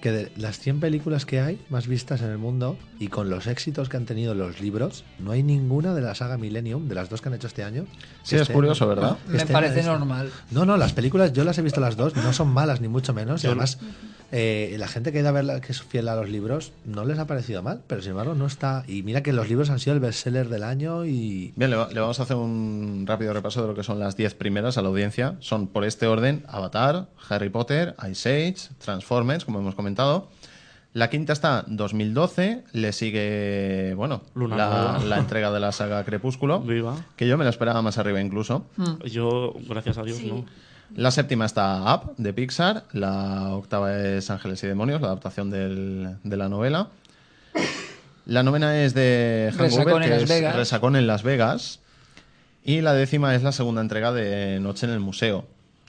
Que de las 100 películas que hay más vistas en el mundo y con los éxitos que han tenido los libros, no hay ninguna de la saga Millennium, de las dos que han hecho este año. Sí, es curioso, ¿verdad? Me parece normal. No, no, las películas yo las he visto las dos, no son malas ni mucho menos. Y además, eh, la gente que ha ido a verla, que es fiel a los libros, no les ha parecido mal, pero sin embargo no está. Y mira que los libros han sido el bestseller del año y. Bien, le, va- le vamos a hacer un rápido repaso de lo que son las 10 primeras a la audiencia. Son por este orden Avatar, Harry Potter, Ice Age, Transformers, como hemos comentado. La quinta está 2012, le sigue, bueno, Luna la, entrega de la saga Crepúsculo, Viva. que yo me la esperaba más arriba incluso. Yo, gracias a Dios, no. La séptima está Up, de Pixar. La octava es Ángeles y Demonios, la adaptación del- de la novela. La novena es de Resacón en Las Vegas. Resacón en Las Vegas. Y la décima es la segunda entrega de Noche en el Museo,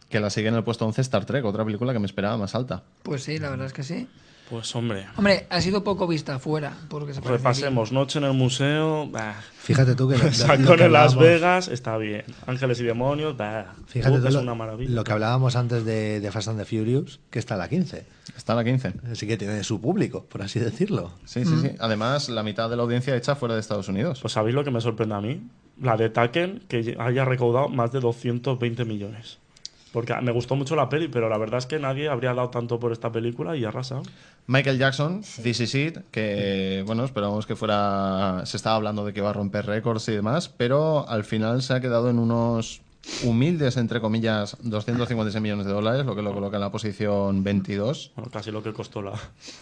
que la sigue en el puesto 11 Star Trek, otra película que me esperaba más alta. Pues sí, la verdad es que sí. Pues hombre, Hombre, ha sido poco vista fuera, porque se parece repasemos. Noche en el museo, bah. Fíjate tú que. lo- lo- lo Sacón que en Las Vegas, está bien. Ángeles y demonios, bah. Fíjate Uh, tú es lo, una maravilla. lo que hablábamos antes de, de Fast and the Furious, que está a la 15. Está la 15. Así que tiene su público, por así decirlo. Sí, sí, sí. Además, la mitad de la audiencia hecha fuera de Estados Unidos. Pues ¿sabéis lo que me sorprende a mí? La de Taken, que haya recaudado más de 220 millones. Porque me gustó mucho la peli, pero la verdad es que nadie habría dado tanto por esta película y ha arrasado. Michael Jackson, This Is It, que bueno, esperamos que fuera. Se estaba hablando de que va a romper récords y demás, pero al final se ha quedado en unos humildes, entre comillas, 256 millones de dólares, lo que lo coloca en la posición 22. Bueno, casi lo que costó la...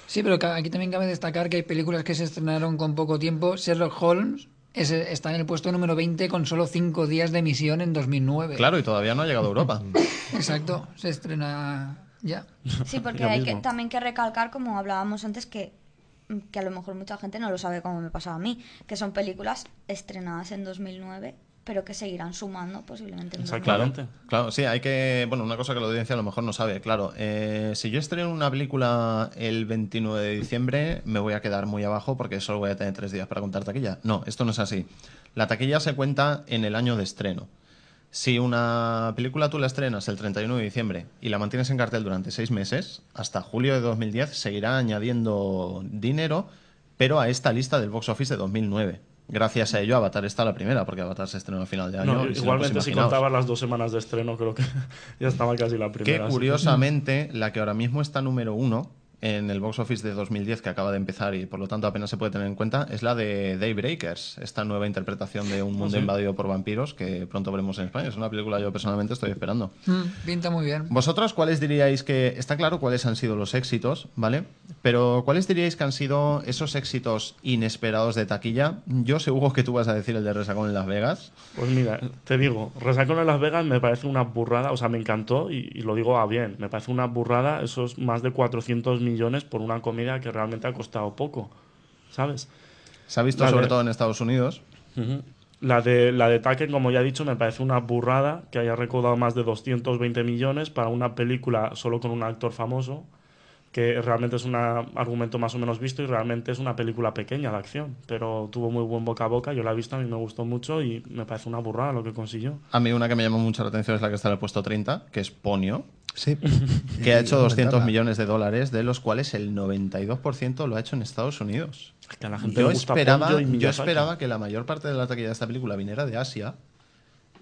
Sí, pero aquí también cabe destacar que hay películas que se estrenaron con poco tiempo. Sherlock Holmes es- está en el puesto número 20 con solo 5 días de emisión en 2009. Claro, y todavía no ha llegado a Europa. Exacto, se estrena ya. Sí, porque hay que, también que recalcar, como hablábamos antes, que, que a lo mejor mucha gente no lo sabe como me pasaba a mí, que son películas estrenadas en 2009, pero que seguirán sumando posiblemente en 2009. Claro, claro, sí, hay que. Bueno, una cosa que la audiencia a lo mejor no sabe, claro. eh, si yo estreno una película el 29 de diciembre, me voy a quedar muy abajo porque solo voy a tener tres días para contar taquilla. No, esto no es así. La taquilla se cuenta en el año de estreno. Si una película tú la estrenas el 31 de diciembre y la mantienes en cartel durante seis meses, hasta julio de 2010 seguirá añadiendo dinero, pero a esta lista del box office de 2009. Gracias a ello, Avatar está la primera, porque Avatar se estrenó a final de año. No, no, pues igualmente si contabas las dos semanas de estreno, creo que ya estaba casi la Que primera. así curiosamente, la que ahora mismo está número uno en el box office de 2010, que acaba de empezar y por lo tanto apenas se puede tener en cuenta, es la de Daybreakers, esta nueva interpretación de un mundo sí? invadido por vampiros que pronto veremos en España. Es una película que yo personalmente estoy esperando. Mm, pinta muy bien. ¿Vosotros cuáles diríais que... Está claro cuáles han sido los éxitos, ¿vale? Pero ¿cuáles diríais que han sido esos éxitos inesperados de taquilla? Yo seguro que tú vas a decir el de Resacón en Las Vegas. Pues mira, te digo, Resacón en Las Vegas me parece una burrada, o sea, me encantó y, y lo digo a bien, me parece una burrada esos más de 400 millones por una comedia que realmente ha costado poco, ¿sabes? Se ha visto La sobre de- todo en Estados Unidos. La de, la de Taken, como ya he dicho, me parece una burrada que haya recaudado más de 220 millones para una película solo con un actor famoso, que realmente es un argumento más o menos visto y realmente es una película pequeña de acción, pero tuvo muy buen boca a boca, yo la he visto, a mí me gustó mucho y me parece una burrada lo que consiguió. A mí una que me llamó mucho la atención es la que está en el puesto 30, que es Ponio. Sí. Que ha hecho Iba a 200 comentarla. millones de dólares, de los cuales el 92% lo ha hecho en Estados Unidos. que a la gente yo, le gusta esperaba, yo esperaba que la mayor parte de la taquilla de esta película viniera de Asia.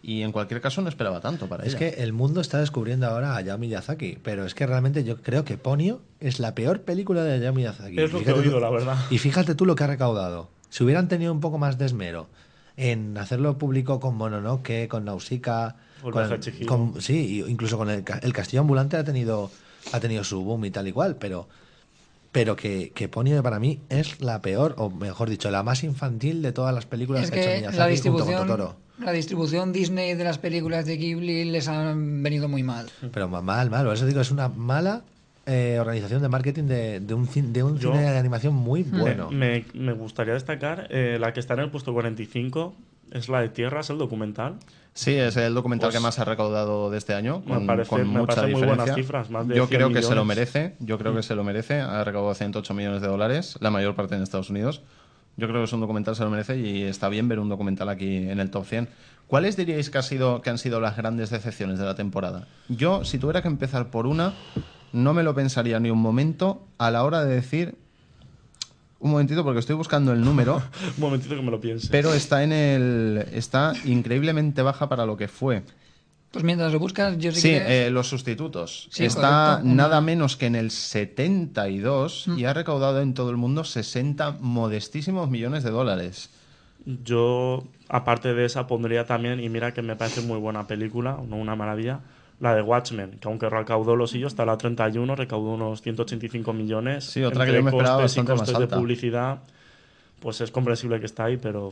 Y en cualquier caso no esperaba tanto para Es ella. que el mundo está descubriendo ahora a Hayao Miyazaki, pero es que realmente yo creo que Ponyo es la peor película de Hayao Miyazaki. Es lo que he oído, tú- la verdad. Y fíjate tú lo que ha recaudado. Si hubieran tenido un poco más de esmero en hacerlo público con Mononoke, con Nausicaa, con, con- sí, incluso con el, el Castillo Ambulante ha tenido ha tenido su boom y tal y cual, pero pero que, que Ponyo para mí es la peor, o mejor dicho, la más infantil de todas las películas Es que ha hecho Miyazaki la junto con Totoro. La distribución Disney de las películas de Ghibli les han venido muy mal. Pero ma- mal, mal. Por eso digo, es una mala eh, organización de marketing de, de un, cin- de un Yo- cine de animación muy bueno. Me, me gustaría destacar eh, la que está en el puesto 45, es la de Tierras, el documental. Sí, es el documental Pues, que más ha recaudado de este año, me con, parece- con me mucha muy buenas cifras, más de yo 100 creo que se lo merece, yo creo que Mm. se lo merece. Ha recaudado 108 millones de dólares, la mayor parte en Estados Unidos. Yo creo que es un documental, se lo merece y está bien ver un documental aquí en el top 100. ¿Cuáles diríais que, ha sido, que han sido las grandes decepciones de la temporada? Yo, si tuviera que empezar por una, no me lo pensaría ni un momento a la hora de decir... Un momentito, porque estoy buscando el número. Un momentito que me lo piense. Pero está en el. Está increíblemente baja para lo que fue. Pues mientras lo buscas, yo sí, Sí, que... eh, los sustitutos. Sí, está correcto. nada menos que en el 72 Mm. y ha recaudado en todo el mundo 60 modestísimos millones de dólares. Yo, aparte de esa, pondría también, y mira que me parece muy buena película, no una maravilla, la de Watchmen, que aunque recaudó los sillos, está la 31, recaudó unos 185 millones. Sí, otra que yo me esperaba costes y bastante más costes de alta. publicidad, pues es comprensible que está ahí, pero...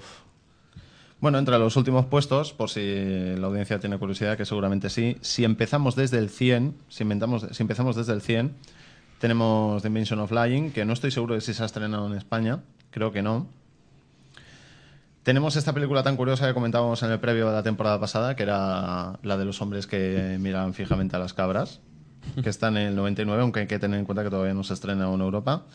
Bueno, entre los últimos puestos, por si la audiencia tiene curiosidad, que seguramente sí, si empezamos desde el 100, si, inventamos, si empezamos desde el 100, tenemos The Invention of Lying, que no estoy seguro de si se ha estrenado en España, creo que no. Tenemos esta película tan curiosa que comentábamos en el previo de la temporada pasada, que era la de los hombres que miran fijamente a las cabras, que está en el 99, aunque hay que tener en cuenta que todavía no se estrena en Europa.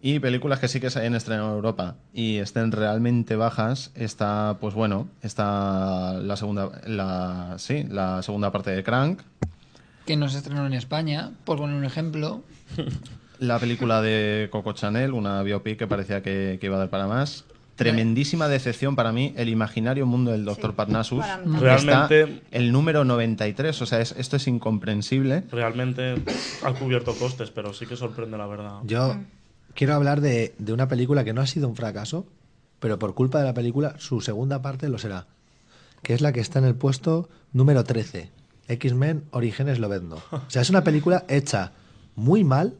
Y películas que sí que se hayan estrenado en Europa y estén realmente bajas, está, pues bueno, está la segunda, la, sí, la segunda parte de Crank, que no se estrenó en España, por poner un ejemplo. la película de Coco Chanel, una biopic que parecía que, que iba a dar para más. Tremendísima decepción para mí, el imaginario mundo del Dr. Parnassus. para mí que está Realmente- el número 93, o sea, es- esto es incomprensible. Realmente ha cubierto costes, pero sí que sorprende la verdad. Yo quiero hablar de, de una película que no ha sido un fracaso, pero por culpa de la película su segunda parte lo será. que es la que está en el puesto número 13. X-Men Orígenes Lobezno. O sea, es una película hecha muy mal,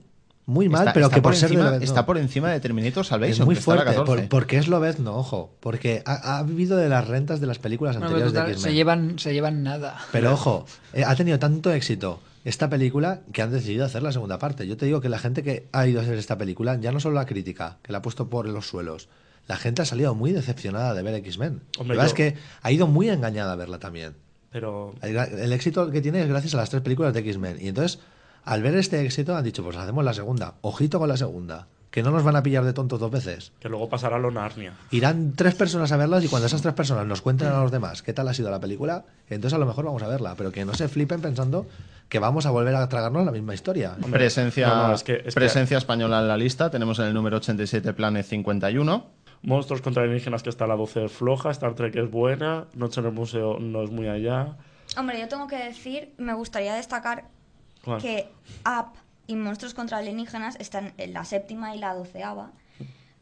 muy mal, Está- pero está que por, por ser encima- Lobezno. está por encima de Terminator Salvation, Es muy fuerte, 14. por- porque es Lobezno, ojo. Porque ha, ha vivido de las rentas de las películas Bueno, anteriores de X-Men. se llevan, se llevan nada. Pero ojo, eh, ha tenido tanto éxito esta película que han decidido hacer la segunda parte. Yo te digo que la gente que ha ido a hacer esta película, ya no solo la crítica, que la ha puesto por los suelos, la gente ha salido muy decepcionada de ver X-Men. La verdad es que ha ido muy engañada a verla también. Pero El, el éxito que tiene es gracias a las tres películas de X-Men. Y entonces, al ver este éxito, han dicho, pues hacemos la segunda. Ojito con la segunda. Que no nos van a pillar de tontos dos veces. que luego pasará lo Narnia. Irán tres personas a verlas y cuando esas tres personas nos cuenten a los demás qué tal ha sido la película, entonces a lo mejor vamos a verla. Pero que no se flipen pensando que vamos a volver a tragarnos la misma historia. Presencia, No, no, es que- es que- presencia española en la lista. Tenemos en el número 87 Planet 51. Monstruos contra alienígenas que está la 12 floja, Star Trek es buena, Noche en el Museo no es muy allá. Hombre, yo tengo que decir, me gustaría destacar ¿Cuál? que Up y Monstruos contra alienígenas están en la séptima y la doceava.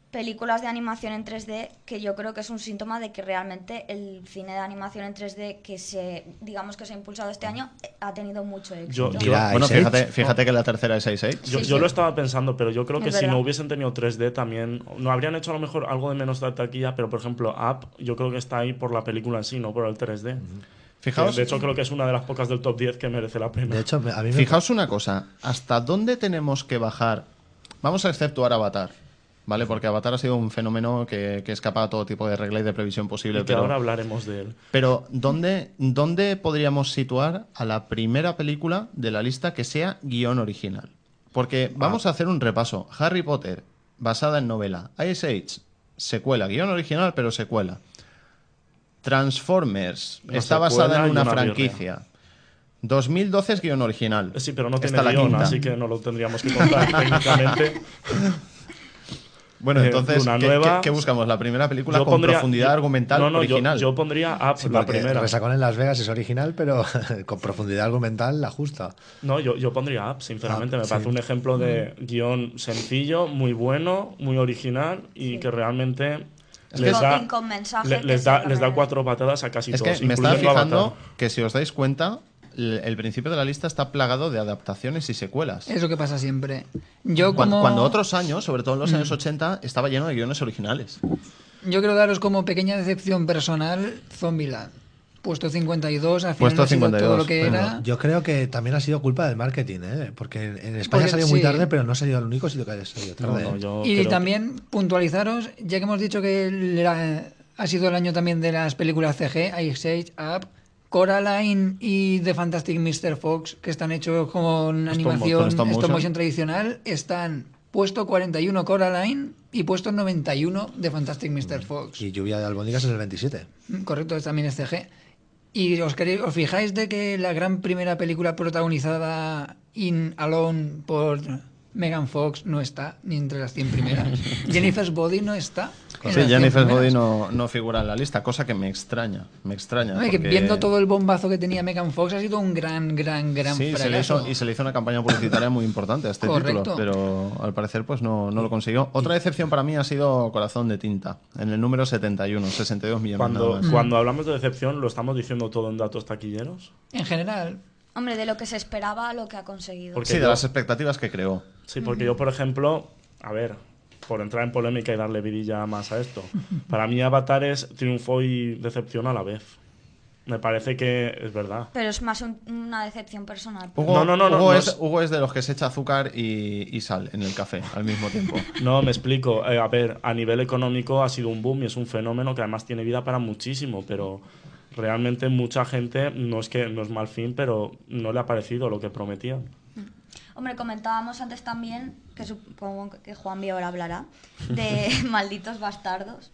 Películas de animación en 3D que yo creo que es un síntoma de que realmente el cine de animación en 3D que se, digamos que se ha impulsado este año ha tenido mucho éxito. Yo- Mira, bueno, fíjate, fíjate que la tercera es Ice Age. Yo, Sí, yo sí. lo estaba pensando, pero yo creo que Es si verdad. no hubiesen tenido 3D también, no habrían hecho a lo mejor algo de menos de taquilla, pero por ejemplo, Up, yo creo que está ahí por la película en sí, no por el 3D. Fijaos, de hecho, creo que es una de las pocas del top 10 que merece la pena. De hecho, me- a mí me, fijaos una cosa. ¿Hasta dónde tenemos que bajar? Vamos a exceptuar Avatar. ¿Vale? Porque Avatar ha sido un fenómeno que, que escapa a todo tipo de regla y de previsión posible. y que pero, ahora hablaremos de él. pero ¿dónde, ¿dónde podríamos situar a la primera película de la lista que sea guion original? Porque vamos Ah. a hacer un repaso. Harry Potter, basada en novela. Ice Age, secuela. Guión original, pero secuela. Transformers, está basada en una, una franquicia. 2012 es guion original. Eh, Sí, pero no Está tiene la guion, quinta. así que no lo tendríamos que contar técnicamente. Bueno, Eh, entonces, ¿qué, Nueva. qué- qué buscamos? ¿La primera película Yo con pondría- profundidad yo- argumental no, no, yo- original? Yo, pondría Up, Sí, la primera. Resacón en Las Vegas es original, pero con profundidad argumental la justa. No, yo, yo pondría Up, sinceramente. Up, me parece un ejemplo de guion sencillo, muy bueno, muy original y que realmente les, da, con mensaje les, da, les cuatro patadas a casi Es todos. que me estaba fijando que si os dais cuenta, el, el principio de la lista está plagado de adaptaciones y secuelas. Es lo que pasa siempre. Yo Cuando, como... cuando otros años, sobre todo en los años 80, estaba lleno de guiones originales. Yo quiero daros como pequeña decepción personal Zombieland. Puesto 52, al final Puesto no ha sido 52, todo lo que pero era. Yo creo que también ha sido culpa del marketing, ¿eh? porque en, en España Porque salió muy sí. tarde, pero no ha sido el único sitio que ha salido tarde. No, no, ¿eh? Y que- también puntualizaros, ya que hemos dicho que la- ha sido el año también de las películas CG, Ice Age, Up, Coraline y The Fantastic Mr. Fox, que están hechos con animación con stop stop motion. motion tradicional, están puesto 41 Coraline y puesto 91 The Fantastic Mr. Fox. Y Lluvia de Albóndigas es el 27. Mm, Correcto, también es CG. Y os, queréis- os fijáis de que la gran primera película protagonizada in Alone por Megan Fox no está ni entre las 100 primeras. Jennifer's Body no está. Sí, las 100 Jennifer. Body no, no figura en la lista, cosa que me extraña. Me extraña. No, que viendo todo el bombazo que tenía Megan Fox ha sido un gran, gran, gran Sí, se le hizo, y se le hizo una campaña publicitaria muy importante a este Correcto. título, pero al parecer pues no, no lo consiguió. Otra decepción para mí ha sido Corazón de Tinta, en el número 71, 62 millones Cuando, cuando hablamos de decepción, ¿lo estamos diciendo todo en datos taquilleros? En general, Hombre, de lo que se esperaba a lo que ha conseguido. Porque Sí, de yo- las expectativas que creó. Sí, porque yo, por ejemplo, a ver, por entrar en polémica y darle vidilla más a esto, para mí Avatar es triunfo y decepción a la vez. Me parece que es verdad. Pero es más un- una decepción personal. Hugo, No, no, no, no, Hugo no es, es- Hugo es de los que se echa azúcar y, y sal en el café al mismo tiempo. No, me explico. Eh, a ver, a nivel económico ha sido un boom y es un fenómeno que además tiene vida para muchísimo, pero realmente mucha gente, no es que no es mal fin, pero no le ha parecido lo que prometían. Hombre, comentábamos antes también, que supongo que Juan ahora hablará, de Malditos Bastardos.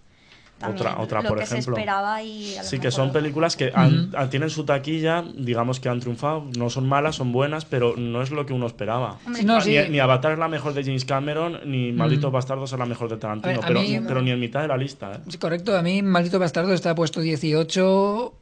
También, otra, otra lo por que ejemplo. se esperaba y a lo Sí, que son lo- películas que han- ah, tienen su taquilla, digamos que han triunfado. No son malas, son buenas, pero no es lo que uno esperaba. No, ni, sí. ni Avatar es la mejor de James Cameron, ni Malditos Bastardos es la mejor de Tarantino, ver, pero, mí- pero ni en mitad de la lista. ¿eh? sí, correcto, a mí Maldito Bastardo está puesto 18,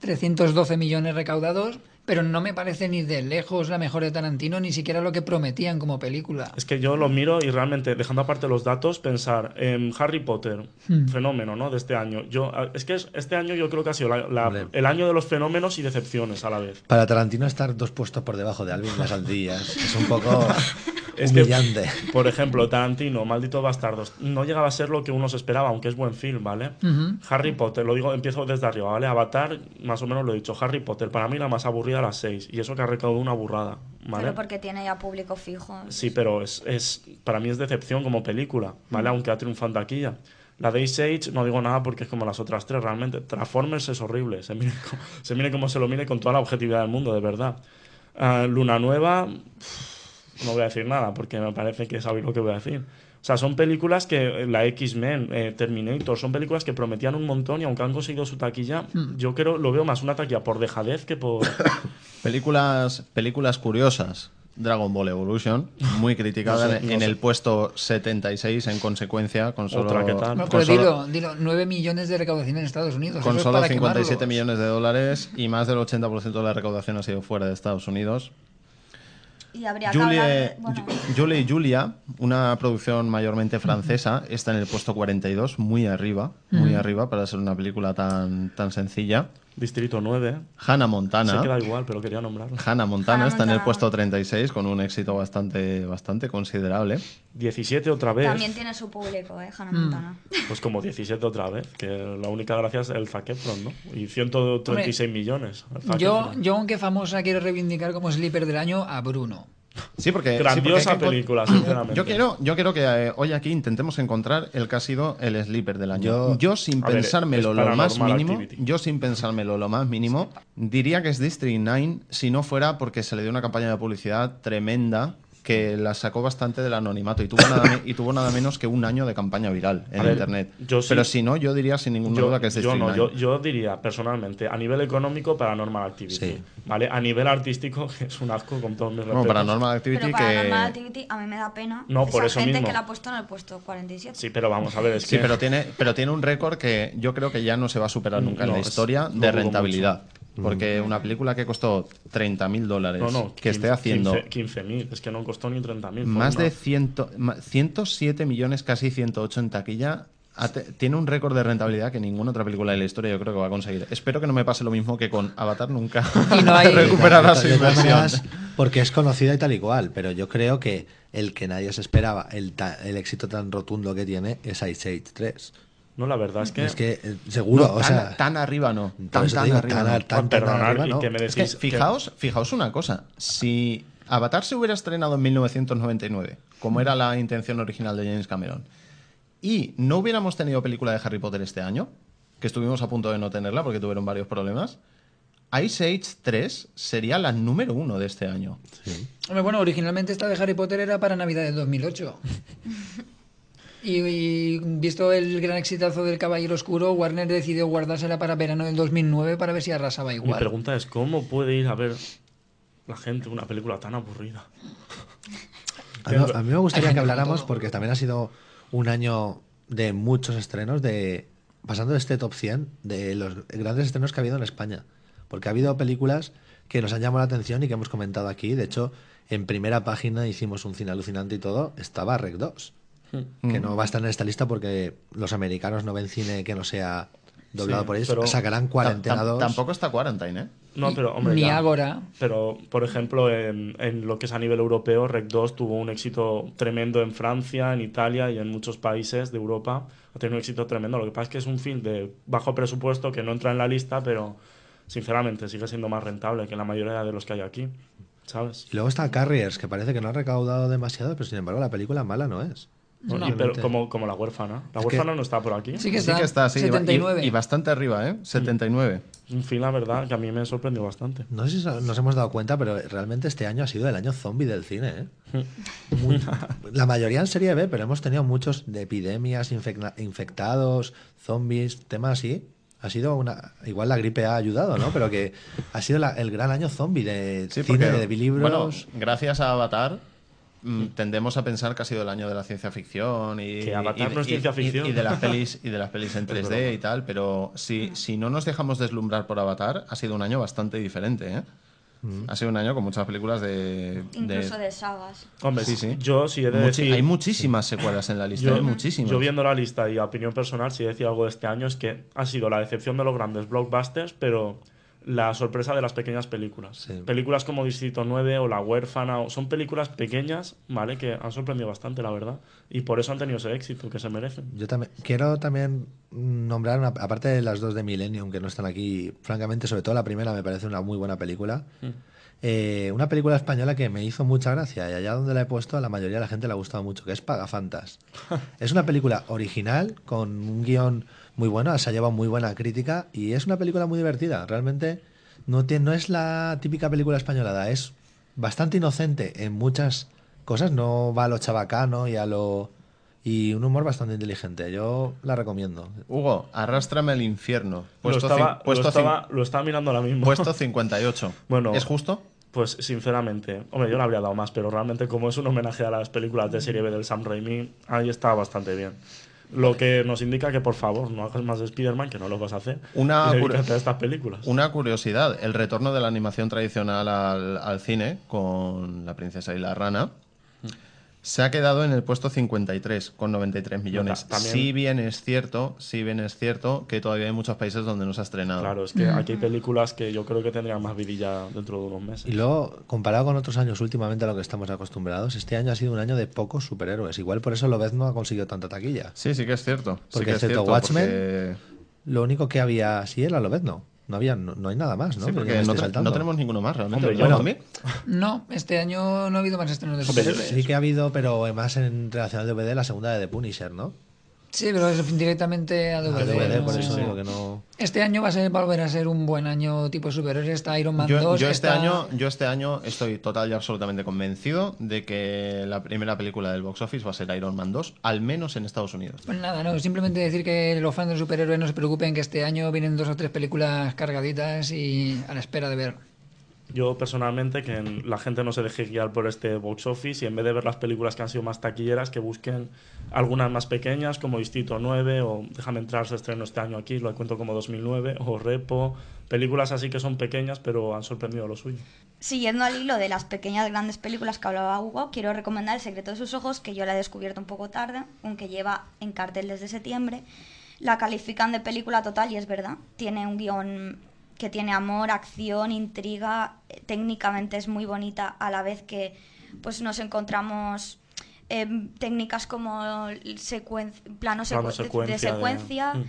312 millones recaudados, Pero no me parece ni de lejos la mejor de Tarantino, ni siquiera lo que prometían como película. Es que yo lo miro y realmente, dejando aparte los datos, pensar en Harry Potter, Hmm. fenómeno, ¿no? De este año. Yo, es que es- este año yo creo que ha sido la- la- el año de los fenómenos y decepciones a la vez. Para Tarantino estar dos puestos por debajo de Alvin las Aldillas es un poco Es que, humillante. por ejemplo, Tarantino, Malditos Bastardos, no llegaba a ser lo que uno se esperaba, aunque es buen film, ¿vale? Ujú. Harry Potter, lo digo, empiezo desde arriba, ¿vale? Avatar, más o menos lo he dicho. Harry Potter, para mí la más aburrida a las 6. Y eso que ha recaudado una burrada, ¿vale? Pero porque tiene ya público fijo. Sí, pero es, es para mí es decepción como película, ¿vale? Aunque ha triunfado en taquilla. La de Ice Age no digo nada porque es como las otras tres, realmente. Transformers es horrible, se mire, se mire como se lo mire con toda la objetividad del mundo, de verdad. Ah, Luna Nueva, no voy a decir nada porque me parece que sabéis lo que voy a decir. O sea, son películas que, la X-Men, eh, Terminator, son películas que prometían un montón y aunque han conseguido su taquilla, Hmm. yo creo, lo veo más una taquilla por dejadez que por... Películas, películas curiosas. Dragon Ball Evolution, muy criticada No sé, en, no en sé. el puesto 76 en consecuencia, con solo, Otra, ¿qué tal? No, con pero solo- dilo, dilo, 9 millones de recaudación en Estados Unidos. con es solo para 57 quemarlos. millones de dólares y más del 80% de la recaudación ha sido fuera de Estados Unidos. Y habría que hablar de- Julie, bueno, Julie y Julia, una producción mayormente francesa, está en el puesto 42, muy arriba, muy Ujú. arriba para ser una película tan, tan sencilla. Distrito 9. Hannah Montana. Se queda igual, pero quería nombrarlo. Hannah Montana Hannah está en el Montana. puesto 36 con un éxito bastante, bastante considerable. 17 otra vez. también tiene su público, ¿eh? Hannah Mm. Montana. Pues como 17 otra vez, que la única gracia es el Zac Efron, ¿no? Y 136 millones. el Zac Yo, yo, aunque famosa, quiero reivindicar como sleeper del año a Bruno. Sí, porque. Grandiosa sí, porque que película, sinceramente. Yo quiero, yo quiero que eh, hoy aquí intentemos encontrar el que ha sido el sleeper del año. Yo- Yo, sin ver, pensármelo lo más mínimo, Activity. yo sin pensármelo lo más mínimo, diría que es District 9 si no fuera porque se le dio una campaña de publicidad tremenda que la sacó bastante del anonimato y tuvo nada, me- y tuvo nada menos que un año de campaña viral en ver, internet. yo sí- Pero si no, yo diría sin ninguna Yo, duda que es yo District no, 9. yo, yo diría personalmente, a nivel económico, Paranormal Activity. ¿Vale? A nivel artístico, que es un asco con todos mis respetos. Paranormal Activity Pero que... Paranormal Activity a mí me da pena. No, esa por eso gente mismo. que la ha puesto en el puesto 47. Sí, pero vamos a ver, es Sí, que... pero tiene, pero tiene un récord que yo creo que ya no se va a superar nunca en No, la historia de rentabilidad. mucho. Porque una película que costó 30 mil dólares, No, no, que esté haciendo 15.000, es que no costó ni 30.000. fue más de 100, ma- 107 millones, casi 108 en taquilla, tiene un récord de rentabilidad que ninguna otra película de la historia yo creo que va a conseguir. Espero que no me pase lo mismo que con Avatar nunca Y no hay- recuperará su inversión. porque es conocida y tal y cual, pero yo creo que el que nadie se esperaba, el, ta- el éxito tan rotundo que tiene, es Ice Age 3. No, la verdad es que... Es que, eh, seguro, No, o tan, sea... tan arriba no. Tan, tan digo, arriba tan- no. tan- tan Perdonad, arriba, y no. que me Es que decís... que- fijaos, fijaos una cosa. Si Avatar se hubiera estrenado en 1999, como era la intención original de James Cameron, y no hubiéramos tenido película de Harry Potter este año, que estuvimos a punto de no tenerla porque tuvieron varios problemas, Ice Age 3 sería la número uno de este año. Hombre, bueno, originalmente esta de Harry Potter era para Navidad del 2008. Y, y visto el gran exitazo del Caballero Oscuro, Warner decidió guardársela para verano del 2009 para ver si arrasaba Mi igual. pregunta es, ¿cómo puede ir a ver la gente una película tan aburrida? A mí, a mí me gustaría que habláramos todo. porque también ha sido un año de muchos estrenos, de pasando de este top 100 de los grandes estrenos que ha habido en España. Porque ha habido películas que nos han llamado la atención y que hemos comentado aquí. De hecho, en primera página hicimos un cine alucinante y todo. Estaba Rec 2, que no va a estar en esta lista porque los americanos no ven cine que no sea doblado Sí, por ellos. pero Sacarán Tam- cuarentena tam- 2. tampoco está Quarantine, ¿eh? No, pero hombre, Ni ya. Ágora. Pero, por ejemplo, en, en lo que es a nivel europeo, Rec 2 tuvo un éxito tremendo en Francia, en Italia y en muchos países de Europa. Ha tenido un éxito tremendo. Lo que pasa es que es un film de bajo presupuesto que no entra en la lista, pero sinceramente sigue siendo más rentable que la mayoría de los que hay aquí. ¿Sabes? Y luego está Carriers, que parece que no ha recaudado demasiado, pero sin embargo la película mala no es. Y- pero Realmente. como, como la huérfana. La Es que- huérfana no está por aquí. Sí que Sí está. que está, sí. y- 79. Y, y bastante arriba, ¿eh? 79. Es un film, la verdad, que a mí me sorprendió bastante. No sé si nos hemos dado cuenta, pero realmente este año ha sido el año zombie del cine. ¿eh? Muy- la mayoría en serie B, pero hemos tenido muchos de epidemias, infectados, zombies, temas así. Ha sido una. Igual la gripe ha ayudado, ¿no? Pero que ha sido la- el gran año zombie de Sí, cine, porque, de libros. bueno, gracias a Avatar tendemos a pensar que ha sido el año de la ciencia ficción y, Que Avatar y- no es y- ciencia y- ficción. y de las pelis y de las pelis en Es 3D broma. y tal, pero si, si no nos dejamos deslumbrar por Avatar, ha sido un año bastante diferente, ¿eh? Ha sido un año con muchas películas de. Incluso de, sagas. Hombre, Sí, sí. yo sí he de Muchi- decir- hay muchísimas secuelas en la lista, Yo, ¿eh? muchísimas. yo viendo la lista y a opinión personal, si he de decir algo de este año, es que ha sido la decepción de los grandes blockbusters, pero la sorpresa de las pequeñas películas. Películas como Distrito 9 o La Huérfana, o- son películas pequeñas, ¿vale? Que han sorprendido bastante, la verdad. Y por eso han tenido ese éxito que se merecen. Yo también quiero también nombrar, una- aparte de las dos de Millennium que no están aquí, francamente, sobre todo la primera me parece una muy buena película. Mm. Eh, una película española que me hizo mucha gracia y allá donde la he puesto a la mayoría de la gente le ha gustado mucho, que es Pagafantas. es una película original con un guion muy bueno, se ha llevado muy buena crítica y es una película muy divertida. Realmente no, tiene, no es la típica película españolada, es bastante inocente en muchas cosas, no va a lo chabacano y a lo... Y un humor bastante inteligente. Yo la recomiendo. Hugo, arrástrame al infierno. Puesto, lo, estaba, puesto lo, estaba, lo estaba mirando ahora mismo. puesto 58. Bueno, ¿Es justo? Pues sinceramente, hombre, yo le habría dado más, pero realmente como es un homenaje a las películas de serie B del Sam Raimi, ahí está bastante bien. Lo que nos indica que por favor no hagas más de Spider-Man, que no lo vas a hacer. Una, y a estas películas. una curiosidad, el retorno de la animación tradicional al, al cine con La princesa y la rana se ha quedado en el puesto 53 con 93 millones. también- Si bien es cierto, si bien es cierto que todavía hay muchos países donde no se ha estrenado. Claro, es que aquí hay películas que yo creo que tendrían más vidilla dentro de unos meses. Y luego, comparado con otros años últimamente a lo que estamos acostumbrados, este año ha sido un año de pocos superhéroes. Igual por eso Lobez no ha conseguido tanta taquilla. Sí, sí que es cierto. Sí Porque que es excepto cierto, Watchmen, porque- lo único que había así era Lobez, no. No, había, no, no hay nada más, ¿no? Sí, Que porque no, te- tenemos ninguno más realmente. Hombre, ¿verdad, yo- Tommy? No, este año no ha habido más estrenos de superhéroes. sí que ha habido, pero más en relación al DVD, la segunda de The Punisher, ¿no? Sí, pero es directamente a A DVD. DVD, por eso Sí. digo que no. Este año va a ser, volver a ser un buen año tipo superhéroes. Está Iron Man Yo, 2. yo este está- año, yo este año estoy total y absolutamente convencido de que la primera película del box office va a ser Iron Man 2, al menos en Estados Unidos. Pues nada, no, simplemente decir que los fans de superhéroes no se preocupen que este año vienen dos o tres películas cargaditas y a la espera de ver. Yo personalmente que la gente no se deje guiar por este box office y en vez de ver las películas que han sido más taquilleras, que busquen algunas más pequeñas como Distrito 9 o Déjame entrar, se estrenó este año aquí, lo cuento como 2009, o Repo, películas así que son pequeñas pero han sorprendido lo suyo. Siguiendo al hilo de las pequeñas grandes películas que hablaba Hugo, quiero recomendar El secreto de sus ojos, que yo la he descubierto un poco tarde, aunque lleva en cartel desde septiembre. La califican de película total y es verdad. Tiene un guion que tiene amor, acción, intriga. eh, Técnicamente es muy bonita a la vez que pues nos encontramos em, técnicas como secuen- plano, secu- Plano de- de secuencia de- secuencia. Mm.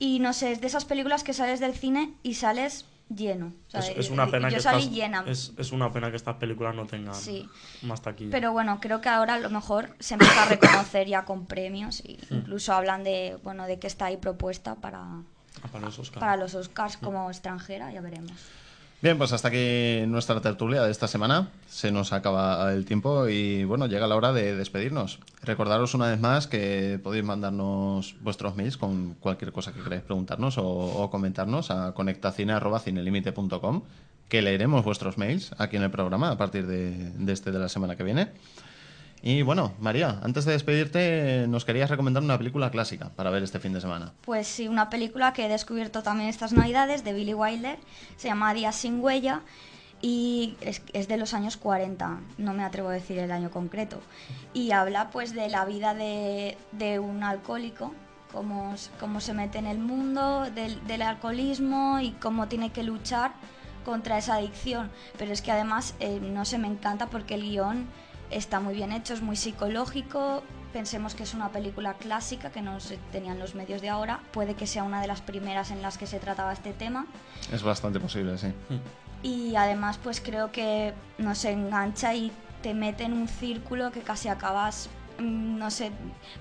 Y no sé, es de esas películas que sales del cine y sales lleno. O sea, es, es eh, una pena yo que salí estas, llena. Es, es una pena que estas películas no tengan Sí. más taquilla. Pero bueno, creo que ahora a lo mejor se empieza a reconocer ya con premios Mm. incluso hablan de bueno de que está ahí propuesta para, para los Oscars. para los Oscars como extranjera, ya veremos. Bien, pues hasta aquí nuestra tertulia de esta semana. Se nos acaba el tiempo y bueno, llega la hora de despedirnos. Recordaros una vez más que podéis mandarnos vuestros mails con cualquier cosa que queráis preguntarnos o, o comentarnos a conectacine.cinelimite.com que leeremos vuestros mails aquí en el programa a partir de, de este de la semana que viene. Y bueno, María, antes de despedirte, nos querías recomendar una película clásica para ver este fin de semana. Pues sí, una película que he descubierto también estas navidades de Billy Wilder, se llama Días sin huella y es, es de los años 40, no me atrevo a decir el año concreto. Y habla pues de la vida de, de un alcohólico, cómo, cómo se mete en el mundo del, del alcoholismo y cómo tiene que luchar contra esa adicción. Pero es que además, eh, no sé, me encanta porque el guion está muy bien hecho, es muy psicológico. Pensemos que es una película clásica que no se tenían los medios de ahora. Puede que sea una de las primeras en las que se trataba este tema. Es bastante posible, sí. Y además, pues creo que nos engancha y te mete en un círculo que casi acabas, no sé,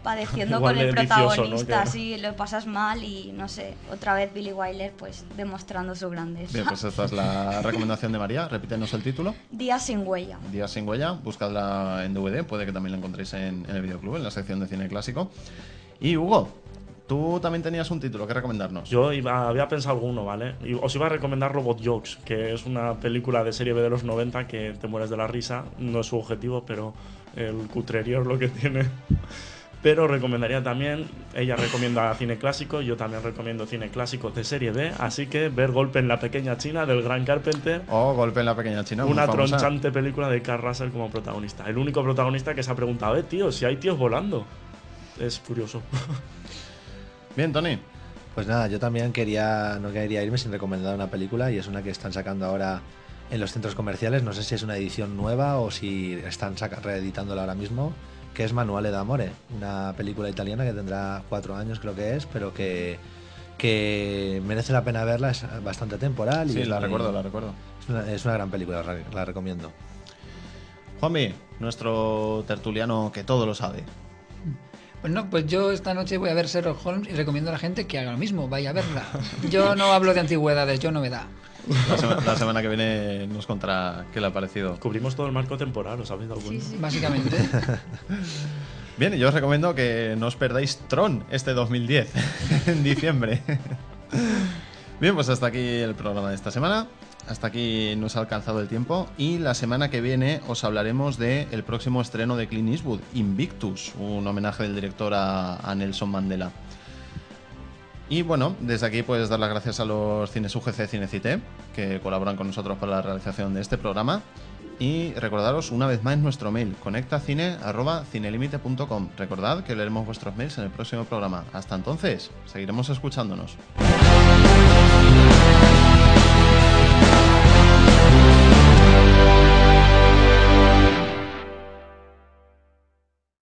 padeciendo Igual con el vicioso, ¿no? protagonista. Sí, lo pasas mal y no sé, otra vez Billy Wilder, pues demostrando su grandeza. Bien, pues esta es la recomendación de María. Repítenos el título. Días sin huella. Días sin huella, buscadla en DVD, puede que también la encontréis en, en el videoclub, en la sección de cine clásico. Y Hugo, tú también tenías un título que recomendarnos. Yo iba, había pensado alguno, ¿vale? Y os iba a recomendar Robot Jokes, que es una película de serie B de los 90 que te mueres de la risa. No es su objetivo, pero el cutrerío es lo que tiene. Pero recomendaría también, ella recomienda cine clásico, yo también recomiendo cine clásico de serie B, así que ver Golpe en la Pequeña China del Gran Carpenter. O Golpe en la Pequeña China. Una tronchante película de Carl Russell como protagonista. El único protagonista que se ha preguntado, eh, tío, si hay tíos volando. Es curioso. Bien, Tony. Pues nada, yo también quería, no quería irme sin recomendar una película y es una que están sacando ahora en los centros comerciales. No sé si es una edición nueva o si están reeditándola ahora mismo, que es Manuale d'Amore, una película italiana que tendrá cuatro años creo que es, pero que, que merece la pena verla, es bastante temporal. y Sí, la muy- recuerdo, la recuerdo. Es una, es una gran película, la, la recomiendo. Juanmi, nuestro tertuliano que todo lo sabe. Bueno, pues yo esta noche voy a ver Sherlock Holmes y recomiendo a la gente que haga lo mismo, vaya a verla. Yo no hablo de antigüedades, yo novedad. La, sema- la semana que viene nos contará qué le ha parecido. Cubrimos todo el marco temporal, ¿os habéis dado cuenta? Básicamente. Bien, yo os recomiendo que no os perdáis Tron este 2010, en diciembre. Bien, pues hasta aquí el programa de esta semana. Hasta aquí nos ha alcanzado el tiempo. Y la semana que viene os hablaremos del el próximo estreno de Clint Eastwood, Invictus, un homenaje del director a, a Nelson Mandela. Y bueno, desde aquí pues dar las gracias a los cines UGC Cinecité, que colaboran con nosotros para la realización de este programa. Y recordaros una vez más nuestro mail, conectacine.cinelimite.com. Recordad que leeremos vuestros mails en el próximo programa. Hasta entonces, seguiremos escuchándonos.